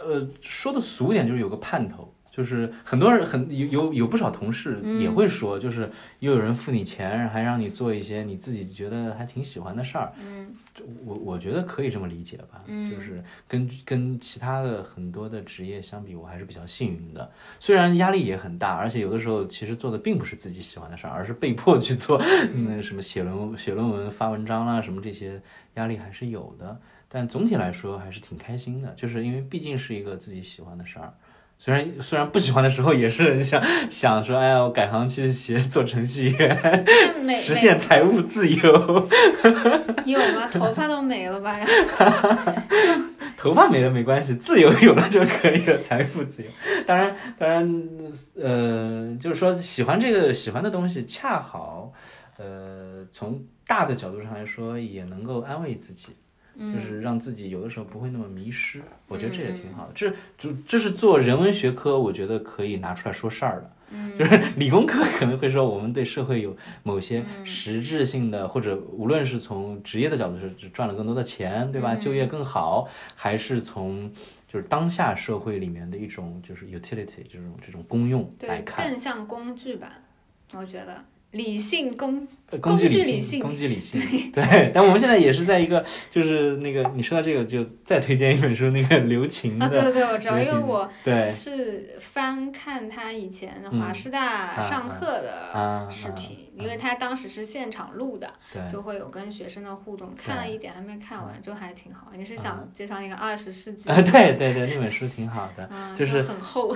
呃，说的俗点就是有个盼头，就是很多人很有有有不少同事嗯也会说，就是又有人付你钱，还让你做一些你自己觉得还挺喜欢的事儿。嗯我我觉得可以这么理解吧，嗯就是跟跟其他的很多的职业相比，我还是比较幸运的。虽然压力也很大，而且有的时候其实做的并不是自己喜欢的事儿，而是被迫去做，<laughs> 那什么写论写论文、发文章啦，什么这些压力还是有的。但总体来说还是挺开心的，就是因为毕竟是一个自己喜欢的事儿。虽然虽然不喜欢的时候，也是想 <laughs> 想说，哎呀，我改行去学做程序员，实现财务自由。美 <laughs> 有吗？头发都没了吧？<laughs> 头发没了没关系，自由有了就可以了，财富自由。当然，当然，呃，就是说喜欢这个喜欢的东西，恰好，呃，从大的角度上来说，也能够安慰自己，就是让自己有的时候不会那么迷失。我觉得这也挺好的。这就这是做人文学科，我觉得可以拿出来说事儿的。就是 <laughs> 理工科可能会说我们对社会有某些实质性的，或者无论是从职业的角度是赚了更多的钱，对吧？就业更好，还是从就是当下社会里面的一种就是 utility 这种这种功用来，看，更像工具吧，我觉得理性工具。呃工具理理性工具理性，<laughs> 对。但我们现在也是在一个就是那个你说到这个，就再推荐一本书，那个刘擎啊，的，对对，我知道，因为我对是翻看他以前的华师大上课的啊视频，因为他当时是现场录的，对就会有跟学生的互动。看了一点，还没看完，就还挺好。你是想介绍那个二十世纪？<laughs> 啊，对对对，那本书挺好的。<laughs> 嗯，就是很厚。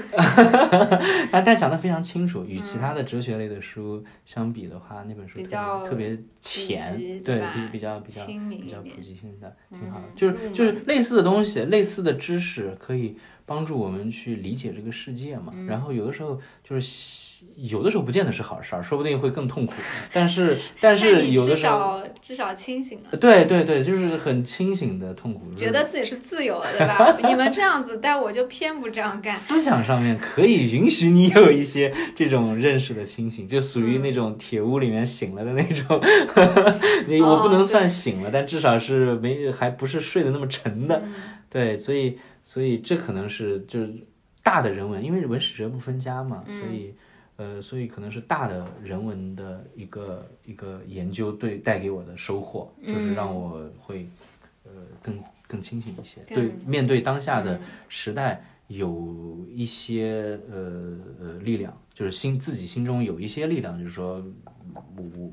但但讲的非常清楚，与其他的哲学类的书相相比的话，那本书特别特别浅，对吧比比较比较比较普。及性的，挺好的。嗯就是就是类似的东西，类似的知识可以帮助我们去理解这个世界嘛。嗯然后有的时候就是有的时候不见得是好事儿，说不定会更痛苦。但是但是有的时候，少至少清醒了。对对对，就是很清醒的痛苦，觉得自己是自由的，对吧？<laughs> 你们这样子，但我就偏不这样干。思想上面可以允许你有一些这种认识的清醒，就属于那种铁屋里面醒了的那种。<laughs> 你我不能算醒了，但至少是没还不是睡得那么沉的。嗯对，所以所以这可能是就是大的人文，因为文史哲不分家嘛，所以呃，所以可能是大的人文的一个一个研究对带给我的收获，就是让我会呃更更清醒一些，对面对当下的时代有一些呃呃力量，就是心自己心中有一些力量，就是说我我我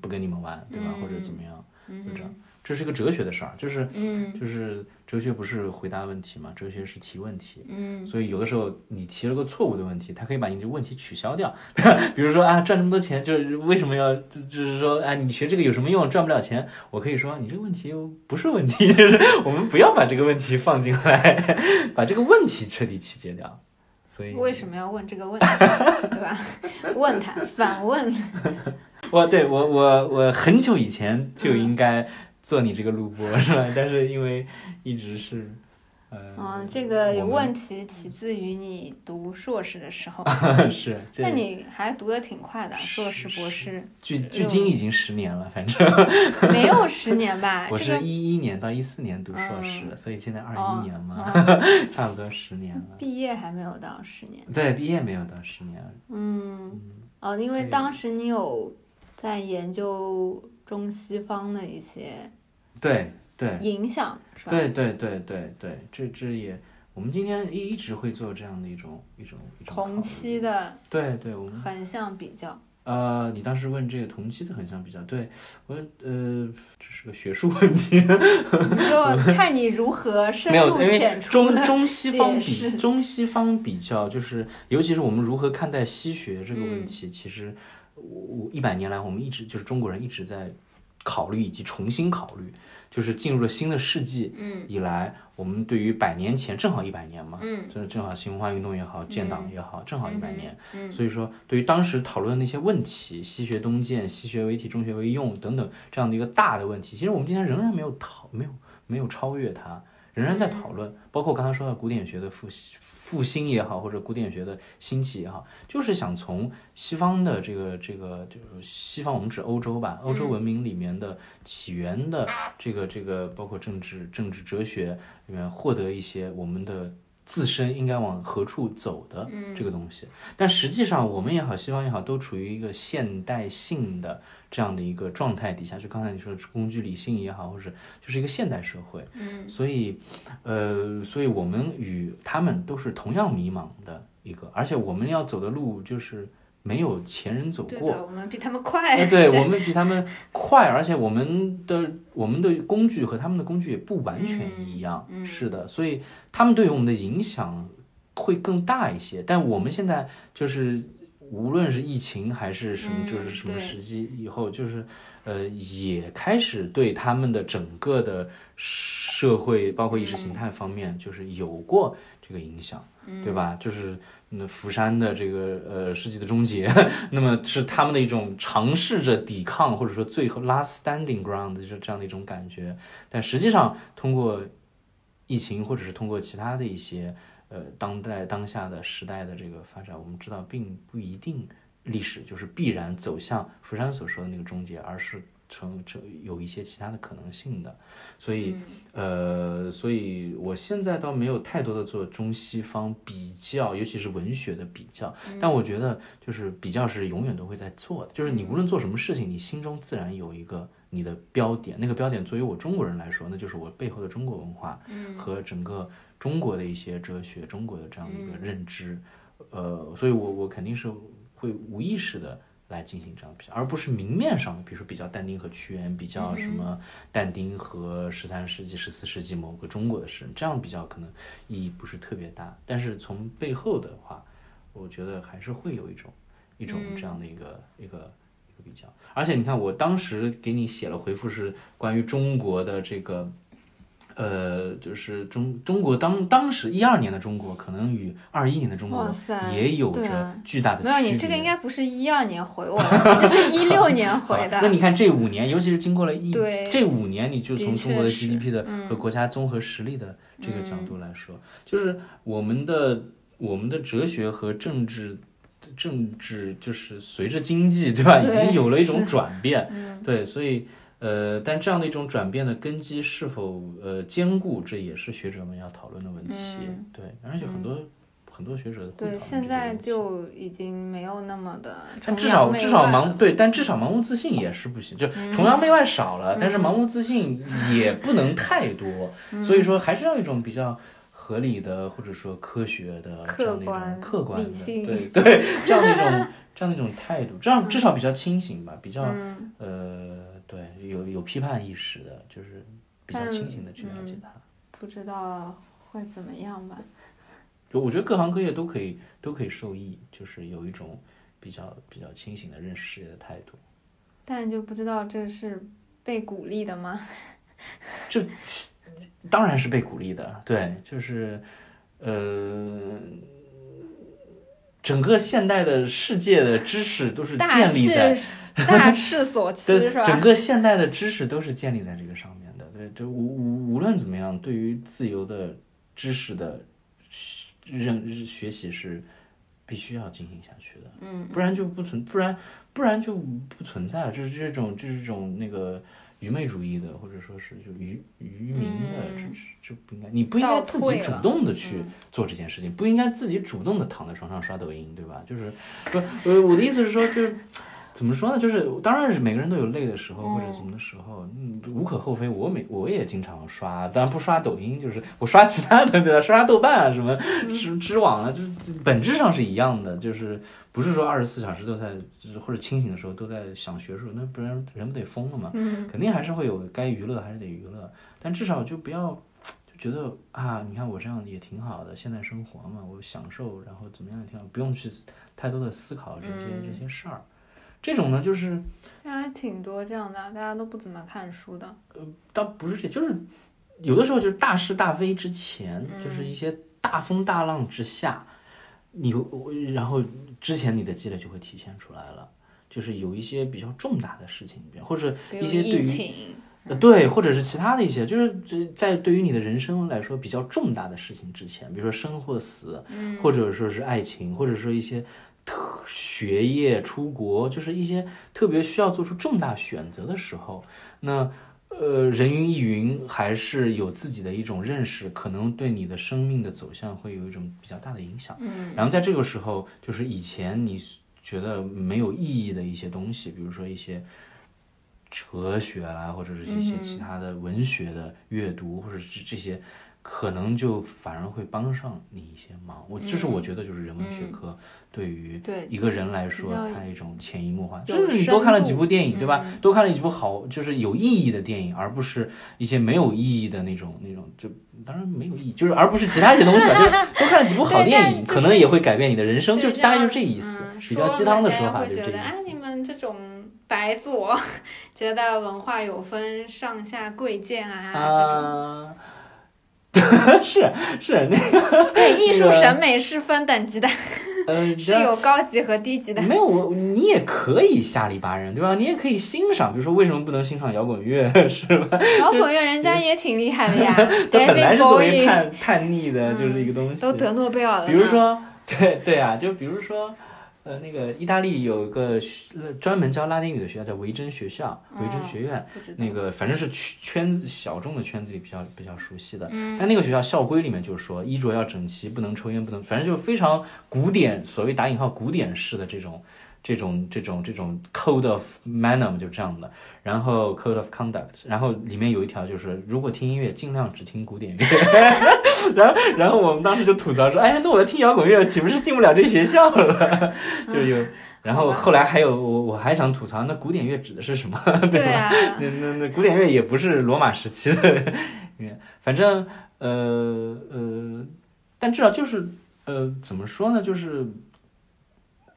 不跟你们玩，对吧？或者怎么样，就这样。这是一个哲学的事儿，就是嗯就是哲学不是回答问题嘛，哲学是提问题。嗯所以有的时候你提了个错误的问题，他可以把你的问题取消掉。<laughs> 比如说啊，赚这么多钱，就是为什么要就就是说啊，你学这个有什么用？赚不了钱。我可以说你这个问题又不是问题，<laughs> 就是我们不要把这个问题放进来，<laughs> 把这个问题彻底取决掉。所以为什么要问这个问题，对吧？问他，反问。我对我我我很久以前就应该做你这个录播是吧？<laughs> 但是因为一直是呃，嗯，这个有问题起自于你读硕士的时候，<laughs> 是，那你还读的挺快的，硕士、博士，距距今已经十年了，反正 <laughs> 没有十年吧？我是这个一一年到一四年读硕士，嗯所以现在二哦一年嘛，哦差不多十年了。毕业还没有到十年。对，毕业没有到十年，嗯，哦，因为当时你有在研究中西方的一些对对影响，是吧？对对对对对，这这也，我们今天一一直会做这样的一种一种同期的对对，我们横向比较。呃，你当时问这个同期的横向比较，对我呃，这是个学术问题，<laughs> 就看你如何深，入浅出中的中西方比中西方比较，就是尤其是我们如何看待西学这个问嗯题，其实我一百年来我们一直就是中国人一直在考虑以及重新考虑，就是进入了新的世纪嗯以来，我们对于百年前正好一百年嘛，嗯就是正好新文化运动也好，建党也好，正好一百年。嗯所以说，对于当时讨论的那些问题，西学东渐、西学为体、中学为用等等这样的一个大的问题，其实我们今天仍然没有讨，没有没有超越它，仍然在讨论。包括刚才说到古典学的复复兴也好，或者古典学的兴起也好，就是想从西方的这个这个就是西方，我们指欧洲吧，欧洲文明里面的起源的这个这个，包括政治、政治哲学里面获得一些我们的。自身应该往何处走的这个东西，但实际上我们也好，西方也好，都处于一个现代性的这样的一个状态底下。就刚才你说的工具理性也好，或者就是一个现代社会，嗯。所以，呃，所以我们与他们都是同样迷茫的一个，而且我们要走的路就是没有前人走过。对，我们比他们快。哎，对 <laughs> 我们比他们快，而且我们的我们的工具和他们的工具也不完全一样。是的，所以他们对于我们的影响会更大一些。但我们现在就是，无论是疫情还是什么，嗯就是什么时机以后，就是呃，也开始对他们的整个的社会，包括意识形态方面，就是有过这个影响，对吧？就是那釜山的这个呃世纪的终结，<laughs> 那么是他们的一种尝试着抵抗，或者说最后 last standing ground 就是这样的一种感觉。但实际上，通过疫情或者是通过其他的一些呃当代当下的时代的这个发展，我们知道并不一定历史就是必然走向釜山所说的那个终结，而是成成有一些其他的可能性的。所以呃，所以我现在倒没有太多的做中西方比较，尤其是文学的比较。但我觉得就是比较是永远都会在做的，就是你无论做什么事情，你心中自然有一个你的标点。那个标点作为我中国人来说，那就是我背后的中国文化和整个中国的一些哲学、中国的这样的一个认知。呃，所以我我肯定是会无意识的。来进行这样的比较，而不是明面上的，比如说比较但丁和屈原，比较什么但丁和十三世纪、十四世纪某个中国的诗人，这样比较可能意义不是特别大。但是从背后的话，我觉得还是会有一种一种这样的一个、一个比较。而且你看，我当时给你写了回复是关于中国的这个。呃，就是中中国当当时一二年的中国，可能与二一年的中国也有着巨大的区别。没有，你这个应该不是一二年回我的，这是一六年 <laughs> 回的。那你看这五年，尤其是经过了一这五年，你就从中国的 GDP 的和国家综合实力的这个角度来说，就是我们的我们的哲学和政治政治就是随着经济对吧，已经有了一种转变，对，所以。呃，但这样的一种转变的根基是否呃坚固，这也是学者们要讨论的问题。对，而且很多很多学者对现在就已经没有那么的，但至少至少盲对，但至少盲目自信也是不行。就崇洋媚外少了，但是盲目自信也不能太多。所以说，还是要一种比较合理的，或者说科学的这样的一种客观的，<laughs> 对对，这样的一种这样的一种态度，这样至少比较清醒吧，比较呃。对，有有批判意识的，就是比较清醒的去了解它。不知道会怎么样吧？就我觉得各行各业都可以都可以受益，就是有一种比较比较清醒的认识世界的态度。但就不知道这是被鼓励的吗？<laughs> 这当然是被鼓励的，对，就是呃。整个现代的世界的知识都是建立在大势所 <laughs> 趋，是吧？整个现代的知识都是建立在这个上面的。对，就无无无论怎么样，对于自由的知识的认学习是必须要进行下去的。嗯，不然就不存，不然不然就不存在了。就是这种，就是这种那个。愚昧主义的，或者说是就愚愚民的，这这不应该，你不应该自己主动的去做这件事情，不应该自己主动的躺在床上刷抖音，对吧？就是不，呃，我的意思是说，就是。怎么说呢？就是当然是每个人都有累的时候或者什么的时候，嗯，无可厚非。我每我也经常刷，当然不刷抖音，就是我刷其他的，对吧？刷刷豆瓣啊，什么知知网啊，就是本质上是一样的，就是不是说二十四小时都在，就是或者清醒的时候都在想学术，那不然人不得疯了嘛？嗯，肯定还是会有该娱乐还是得娱乐，但至少就不要就觉得啊，你看我这样也挺好的，现在生活嘛，我享受，然后怎么样也挺好，不用去太多的思考这些这些事儿。这种呢，就是还挺多这样的，大家都不怎么看书的。呃，倒不是这，就是有的时候就是大是大非之前，就是一些大风大浪之下，你然后之前你的积累就会体现出来了，就是有一些比较重大的事情，或者一些对于呃对，或者是其他的一些，就是在对于你的人生来说比较重大的事情之前，比如说生或死，或者说是爱情，或者说一些。特学业、出国，就是一些特别需要做出重大选择的时候，那呃，人云亦云还是有自己的一种认识，可能对你的生命的走向会有一种比较大的影响。嗯，然后在这个时候，就是以前你觉得没有意义的一些东西，比如说一些哲学啦，或者是一些其他的文学的阅读，或者是这些。可能就反而会帮上你一些忙。我就是我觉得就是人文学科对于一个人来说，它一种潜移默化。就是你多看了几部电影，对吧？多看了几部好，就是有意义的电影，而不是一些没有意义的那种那种。就当然没有意义，就是而不是其他一些东西了。就是多看了几部好电影，可能也会改变你的人生。就大概就是这意思。比较鸡汤的说法就是这意思。哎，你们这种白左，<laughs> 觉得文化有分上下贵贱啊这种。<laughs> 是是那个，<laughs> 对艺术审美是分等级的，嗯，<laughs> 是有高级和低级的。没有我，你也可以下里巴人，对吧？你也可以欣赏，比如说为什么不能欣赏摇滚乐，是吧？摇滚乐人家也挺厉害的呀，他本来是作为叛叛逆的，就是一个东西，都得诺贝尔了。比如说，对对啊，就比如说。呃，那个意大利有一个专门教拉丁语的学校，叫维珍学校、维珍学院。那个反正是圈子小众的圈子里比较比较熟悉的。但那个学校校规里面就是说，衣着要整齐，不能抽烟，不能，反正就非常古典，所谓打引号古典式的这种。这种这种这种 code of manner 就这样的，然后 code of conduct，然后里面有一条就是，如果听音乐尽量只听古典乐。<laughs> 然后然后我们当时就吐槽说，哎，那我要听摇滚乐岂不是进不了这学校了？<laughs> 就有，然后后来还有我我还想吐槽，那古典乐指的是什么？<laughs> 对吧？那那那古典乐也不是罗马时期的乐，反正呃呃，但至少就是呃怎么说呢，就是。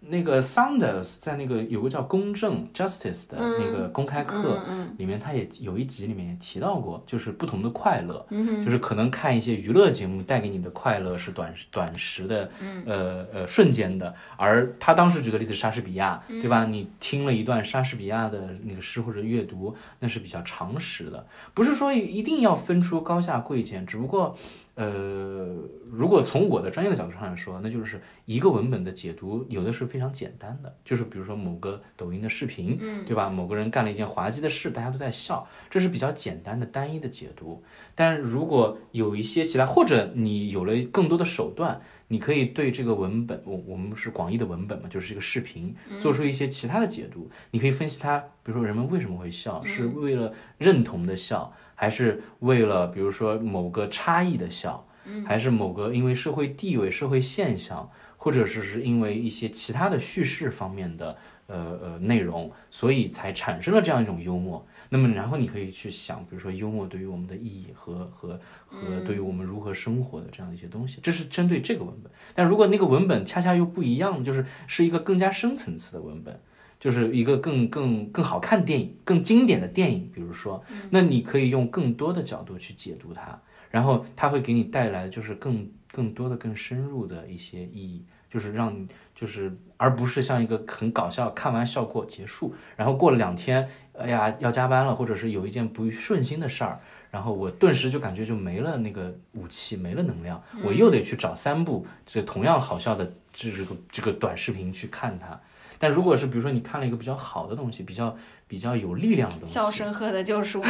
那个 Saunders 在那个有个叫公正 Justice 的那个公开课嗯里面，他也有一集里面也提到过，就是不同的快乐，嗯就是可能看一些娱乐节目带给你的快乐是短短时的，嗯。呃呃瞬间的，而他当时举的例子莎士比亚，嗯。对吧？你听了一段莎士比亚的那个诗或者阅读，那是比较常识的，不是说一定要分出高下贵贱，只不过。呃，如果从我的专业的角度上来说，那就是一个文本的解读，有的是非常简单的，就是比如说某个抖音的视频，嗯对吧？某个人干了一件滑稽的事，大家都在笑，这是比较简单的单一的解读。但如果有一些其他，或者你有了更多的手段，你可以对这个文本，我我们是广义的文本嘛，就是这个视频，做出一些其他的解读。你可以分析它，比如说人们为什么会笑，是为了认同的笑，还是为了比如说某个差异的笑，还是某个因为社会地位、社会现象，或者是是因为一些其他的叙事方面的呃呃内容，所以才产生了这样一种幽默。那么，然后你可以去想，比如说幽默对于我们的意义和和和对于我们如何生活的这样的一些东西，这是针对这个文本。但如果那个文本恰恰又不一样，就是是一个更加深层次的文本，就是一个更更更好看电影、更经典的电影，比如说，那你可以用更多的角度去解读它，然后它会给你带来就是更更多的、更深入的一些意义，就是让你就是而不是像一个很搞笑，看完笑过结束，然后过了两天，哎呀要加班了，或者是有一件不顺心的事儿。然后我顿时就感觉就没了那个武器，没了能量，我又得去找三部这同样好笑的这这个这个短视频去看它。但如果是比如说你看了一个比较好的东西，比较比较有力量的东西，笑声鹤的救赎，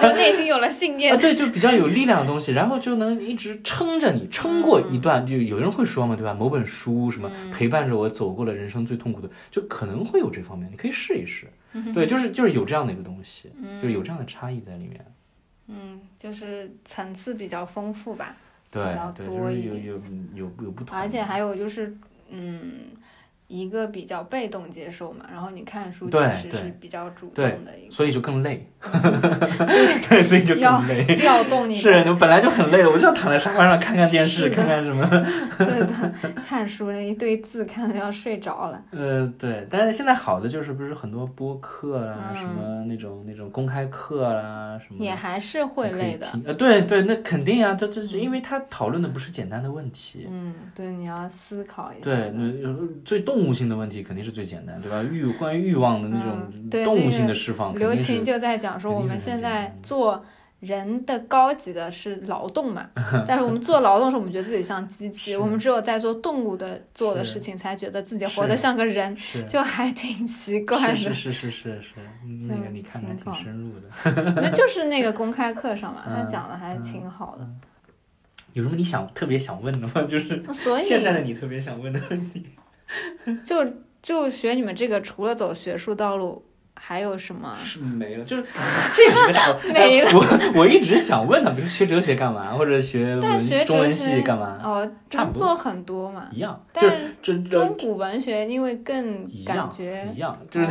就内心有了信念啊，。对，就比较有力量的东西，然后就能一直撑着你，撑过一段。就有人会说嘛，对吧？某本书什么陪伴着我走过了人生最痛苦的，就可能会有这方面，你可以试一试。对，就是就是有这样的一个东西，就有这样的差异在里面。嗯，就是层次比较丰富吧，对比较多一点有有有有不同，而且还有就是，嗯，一个比较被动接受嘛，然后你看书其实是比较主动的一个，所以就更累。对，所以就要更累。调动你是，我本来就很累了，我就要躺在沙发上看看电视，看看什么。<laughs> 对的，看书那一堆字看的要睡着了。<laughs> 呃，对，但是现在好的就是不是很多播客啊，嗯什么那种那种公开课啦，什么也还是会累的，呃，对对，那肯定啊，这这是因为他讨论的不是简单的问题。嗯，对，你要思考一下对，的。那有最动物性的问题肯定是最简单，对吧？欲关于欲望的那种动物性的释放，刘琴就在讲说，我们现在做人的高级的是劳动嘛，<laughs> 但是我们做劳动的时候，我们觉得自己像机器，我们只有在做动物的做的事情，才觉得自己活得像个人，就还挺奇怪的。是是是是那个你看的挺深入的。<laughs> 那就是那个公开课上嘛，<laughs> 他嗯讲的还挺好的，有什么你想特别想问的吗？就是现在的你特别想问的问题。<laughs> 就就学你们这个，除了走学术道路，还有什么？是没了，就是这个是个大没了。我我一直想问他，比如学哲学干嘛，或者学文中文哲学系干嘛，哦，差不多做很多嘛。一样，但是这这中古文学因为更感觉一样，就是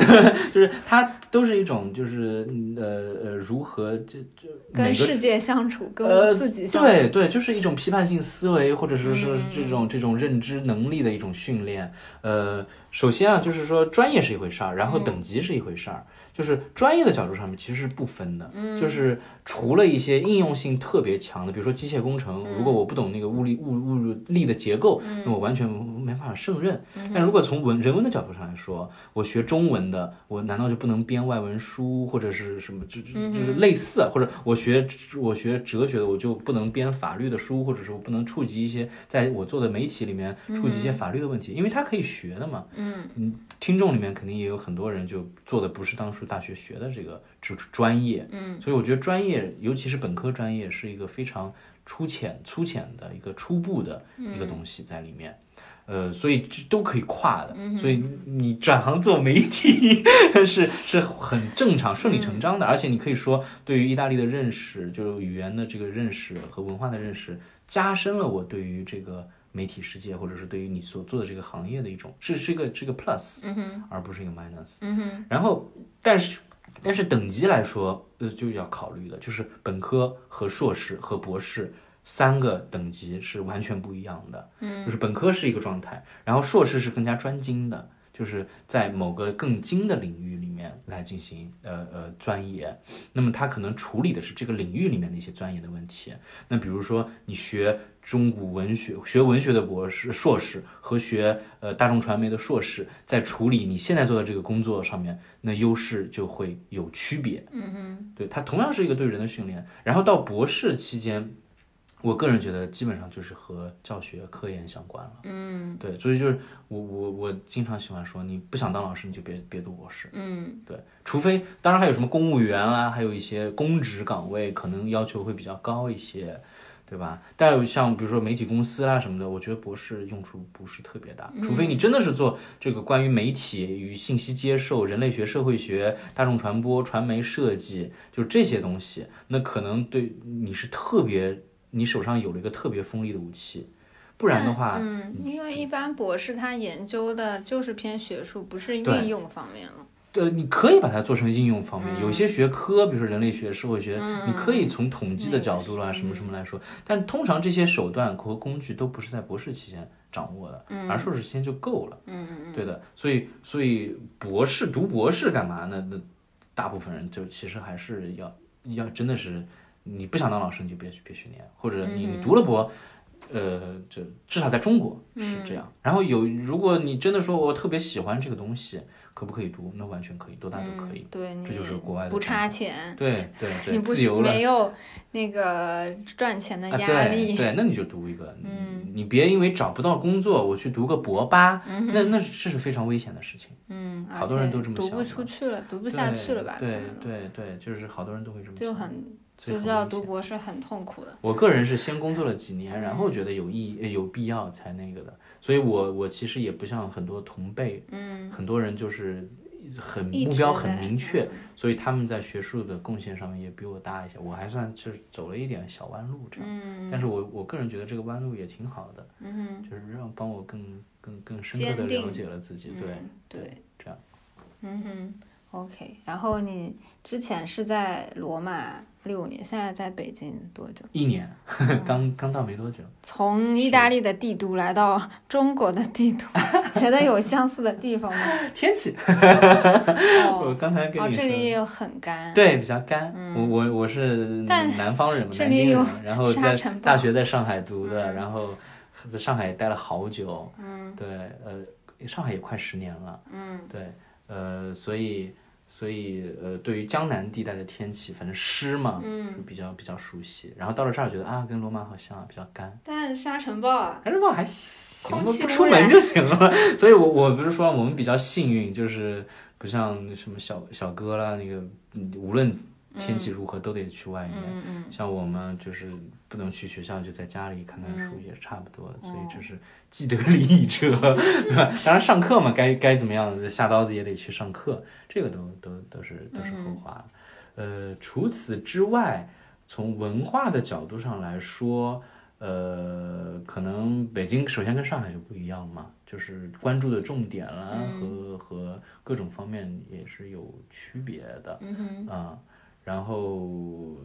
就是它都是一种就是呃呃如何这这跟世界相处，跟自己相处。对对，就是一种批判性思维，或者是说是这种这种认知能力的一种训练。呃，首先啊，就是说专业是一回事儿，然后嗯等级是一回事儿。就是专业的角度上面其实是不分的，嗯就是除了一些应用性特别强的，比如说机械工程，嗯。如果我不懂那个物理物物力的结构，那我完全没办法胜任。嗯但如果从文人文的角度上来说，我学中文的，我难道就不能编外文书或者是什么，就就嗯就是类似啊，或者我学我学哲学的，我就不能编法律的书，或者是我不能触及一些在我做的媒体里面触及一些法律的问题，因为它可以学的嘛。嗯。听众里面肯定也有很多人就做的不是当初大学学的这个专专业，嗯，所以我觉得专业，尤其是本科专业，是一个非常粗浅、粗浅的一个初步的一个东西在里面。呃，所以这都可以跨的，所以你转行做媒体 <laughs> 是是很正常、顺理成章的，而且你可以说对于意大利的认识，就是语言的这个认识和文化的认识，加深了我对于这个媒体世界，或者是对于你所做的这个行业的一种，是是一个是一个 plus，而不是一个 minus。然后，但是但是等级来说，呃，就要考虑的，就是本科和硕士和博士三个等级是完全不一样的。嗯，就是本科是一个状态，然后硕士是更加专精的。就是在某个更精的领域里面来进行呃呃钻研。那么他可能处理的是这个领域里面的一些钻研的问题。那比如说你学中古文学、学文学的博士、硕士和学呃大众传媒的硕士，在处理你现在做的这个工作上面，那优势就会有区别。嗯哼，对，它同样是一个对人的训练。然后到博士期间。我个人觉得基本上就是和教学、科研相关了。嗯，对，所以就是我我我经常喜欢说，你不想当老师，你就别别读博士。嗯，对，除非当然还有什么公务员啦，还有一些公职岗位，可能要求会比较高一些，对吧？但像比如说媒体公司啦什么的，我觉得博士用处不是特别大，除非你真的是做这个关于媒体与信息接受、人类学、社会学、大众传播、传媒设计，就这些东西，那可能对你是特别。你手上有了一个特别锋利的武器，不然的话，嗯，因为一般博士他研究的就是偏学术，不是应用方面了。对，你可以把它做成应用方面，有些学科，比如说人类学、社会学，你可以从统计的角度啦，什么什么来说。但通常这些手段和工具都不是在博士期间掌握的，而硕士期间就够了。嗯嗯嗯。对的，所以所以博士读博士干嘛呢？那大部分人就其实还是要要真的是。你不想当老师，你就别别去念，或者你你读了博，呃，就至少在中国是这样。然后有，如果你真的说我特别喜欢这个东西，可不可以读？那完全可以，多大都可以。对，这就是国外的不差钱。对对对，<laughs> 自由了，没有那个赚钱的压力。对，那你就读一个。<laughs> 嗯，你别因为找不到工作，我去读个博吧。嗯，那那这是非常危险的事情。嗯，好多人都这么想。读不出去了，读不下去了吧？对对对，就是好多人都会这么。就很。就知道读博士很痛苦的。我个人是先工作了几年，然后觉得有意义有必要才那个的，所以我我其实也不像很多同辈，嗯，很多人就是很目标很明确，所以他们在学术的贡献上面也比我大一些。我还算是走了一点小弯路这样，嗯，但是我我个人觉得这个弯路也挺好的，嗯，就是让帮我更更更深刻的了解了自己，对对，这样，嗯哼，OK，然后你之前是在罗马。六年，现在在北京多久？一年，<laughs> 刚刚到没多久。从意大利的帝都来到中国的帝都，<laughs> 觉得有相似的地方吗？<laughs> 天气。我刚才跟你说，这里又很干。对，比较干。我我我是南方人嘛，南京人，然后在大学在上海读的，然后在上海待了好久。嗯。对，呃，上海也快十年了。嗯。对，呃，所以。所以，呃，对于江南地带的天气，反正湿嘛，嗯，比较比较熟悉。然后到了这儿，觉得啊，跟罗马好像啊，比较干。但沙尘暴啊，沙尘暴还行，不出门就行了。<laughs> 所以，我我不是说我们比较幸运，就是不像什么小小哥啦，那个无论。天气如何都得去外面，像我们就是不能去学校，就在家里看看书也差不多，所以就是既得利益者，对吧？当然上课嘛，该该怎么样下刀子也得去上课，这个都都都是都是后话。呃，除此之外，从文化的角度上来说，呃，可能北京首先跟上海就不一样嘛，就是关注的重点啦和和各种方面也是有区别的，啊。然后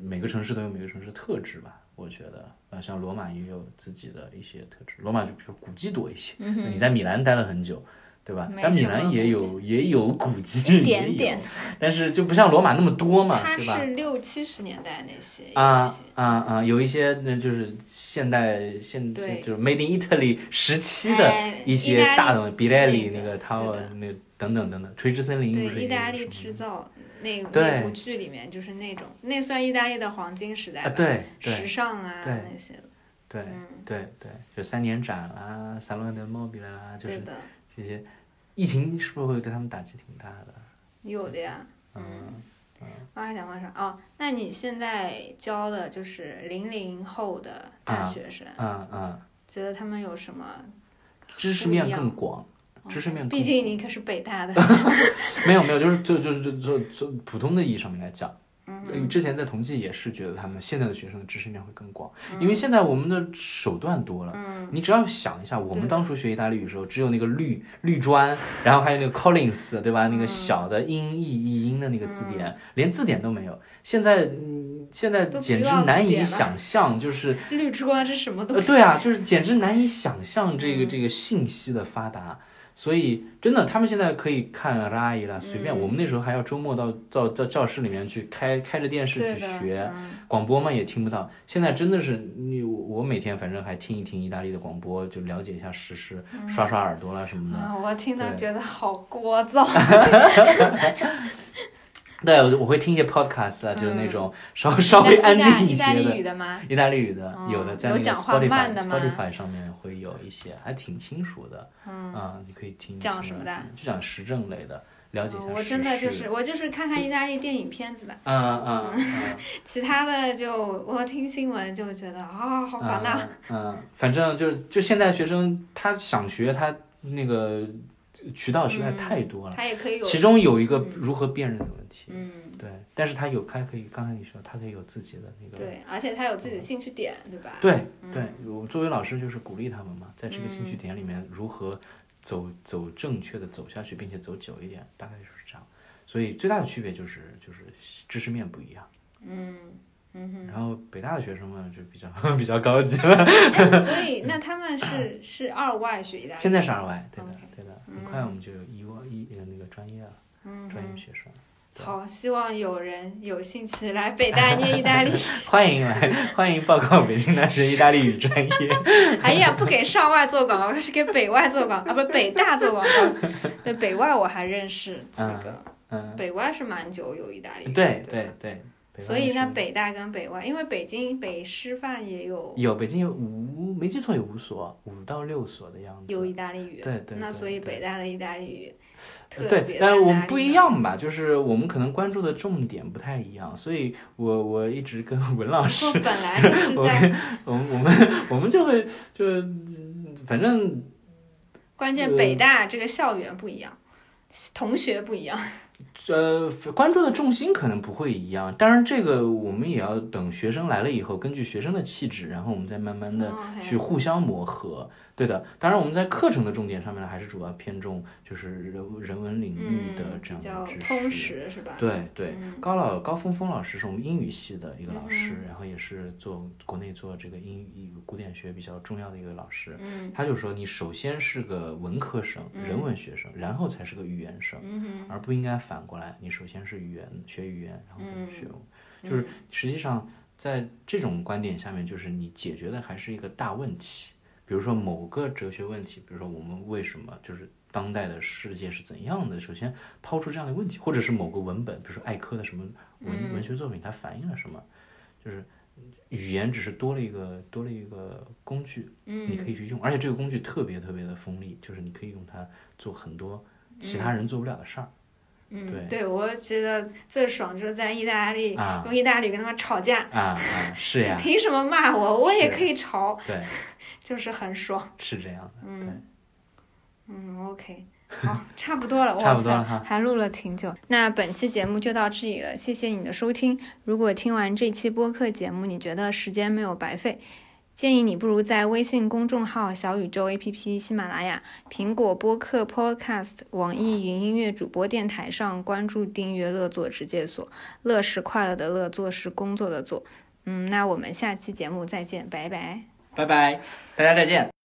每个城市都有每个城市的特质吧，我觉得啊，像罗马也有自己的一些特质。罗马就比如说古迹多一些，你在米兰待了很久，对吧？但米兰也有也有古迹，一点点，但是就不像罗马那么多嘛，对吧？它是六七十年代那些啊啊啊，有一些那就是现代现就是 Made in Italy 时期的一些大的比莱里那个 Tower 那等等等等，垂直森林对意大利制造。那那部剧里面就是那种，那算意大利的黄金时代吧，对，时尚啊那些对对对，就三年展啦，萨洛德莫比啦，就是这些。疫情是不是会对他们打击挺大的？有的呀，嗯，我还想问啥？哦，那你现在教的就是零零后的大学生，嗯嗯，觉得他们有什么知识面更广？知识面，毕竟你可是北大的。<laughs> 没有没有，就是就就就就就普通的意义上面来讲，嗯，之前在同济也是觉得他们现在的学生的知识面会更广，因为现在我们的手段多了，嗯，你只要想一下，我们当初学意大利语的时候，只有那个绿绿砖，然后还有那个 Collins，对吧？那个小的音译译音的那个字典，连字典都没有。现在，嗯，现在简直难以想象，就是绿砖是什么东西？对啊，就是简直难以想象这个这个信息的发达。所以真的，他们现在可以看拉伊了，随便。嗯我们那时候还要周末到到到教室里面去开开着电视去学，嗯广播嘛也听不到。现在真的是你我每天反正还听一听意大利的广播，就了解一下时事，刷刷耳朵啦什么的。啊，我听到觉得好聒噪。<laughs> 对，我我会听一些 podcast 啊，就是那嗯种稍稍微安静一意大利些的语的吗？意大利语的，嗯有的在那个 Spotify 上面会有一些，还挺清楚的。嗯，啊，你可以听讲什么的就讲时政类的，了解一下嗯我真的就是我就是看看意大利电影片子吧，嗯嗯嗯 <laughs> 其他的就我听新闻就觉得啊好烦呐。嗯嗯，反正就是就现在学生他想学他那个渠道实在太多了，他也可以有，其中有一个嗯如何辨认的问题。嗯，对，但是他有，他可以，刚才你说，他可以有自己的那个，对，而且他有自己的兴趣点，对吧？对对，我作为老师就是鼓励他们嘛，在这个兴嗯趣点里面如何走走正确的走下去，并且走久一点，大概就是这样。所以最大的区别就是就是知识面不一样。嗯嗯然后北大的学生们就比较 <laughs> 比较高级了，所以 <laughs> 那他们是是二外学意大利，现在是二外，对的对的，很快我们就有一万一呃那个专业了，嗯。专业学生。好，希望有人有兴趣来北大念意大利。<laughs> 欢迎来，<laughs> 欢迎报考北京大学意大利语专业。<laughs> 哎呀，不给上外做广告，是给北外做广告啊，不是北大做广告。对，北外我还认识几个，嗯，北外是蛮久有意大利语的。对对对。北所以那北大跟北外，因为北京北师范也有有北京有五，没记错有五所，五到六所的样子。有意大利语，对对对那所以北大的意大利语特对别，但是在哪里我们不一。样吧，就是我们可能关注的重点不太一样，所以我我一直跟文老师说，<laughs> 本来就是 <laughs> 在我们我们我们就会就反正关键，北大这个校园不一样，同学不一样。呃关注的重心可能不会一样，当然这个我们也要等学生来了以后，根据学生的气质，然后我们再慢慢的去互相磨合。对的，当然我们在课程的重点上面呢，还是主要偏重就是人人文领域的嗯，这样的知识。较通识是吧？对对，嗯高老高峰峰老师是我们英语系的一个老师，嗯然后也是做国内做这个英语古典学比较重要的一个老师。嗯他就说，你首先是个文科生、嗯人文学生，然后才是个语言生，嗯而不应该反过来，你首先是语言学语言，然后学文。就是实际上在这种观点下面，就是你解决的还是一个大问题，比如说某个哲学问题，比如说我们为什么就是当代的世界是怎样的？首先抛出这样的问题，或者是某个文本，比如说艾柯的什么文嗯文学作品，它反映了什么？就是语言只是多了一个多了一个工具，你可以去用，而且这个工具特别特别的锋利，就是你可以用它做很多其他人做不了的事儿。嗯，对，我觉得最爽就是在意大利啊用意大利语跟他们吵架，啊啊，是呀，<laughs> 凭什么骂我？我也可以吵，对，<laughs> 就是很爽。是这样的，嗯。嗯，OK，好，差不多了，<laughs> 差不多了哈还录了挺久。那本期节目就到这里了，谢谢你的收听。如果听完这期播客节目，你觉得时间没有白费，建议你不如在微信公众号、小宇宙 APP、喜马拉雅、苹果播客 Podcast、网易云音乐主播电台上关注订阅“乐作直接所”，乐是快乐的乐，作是工作的作。嗯，那我们下期节目再见，拜拜。拜拜，大家再见。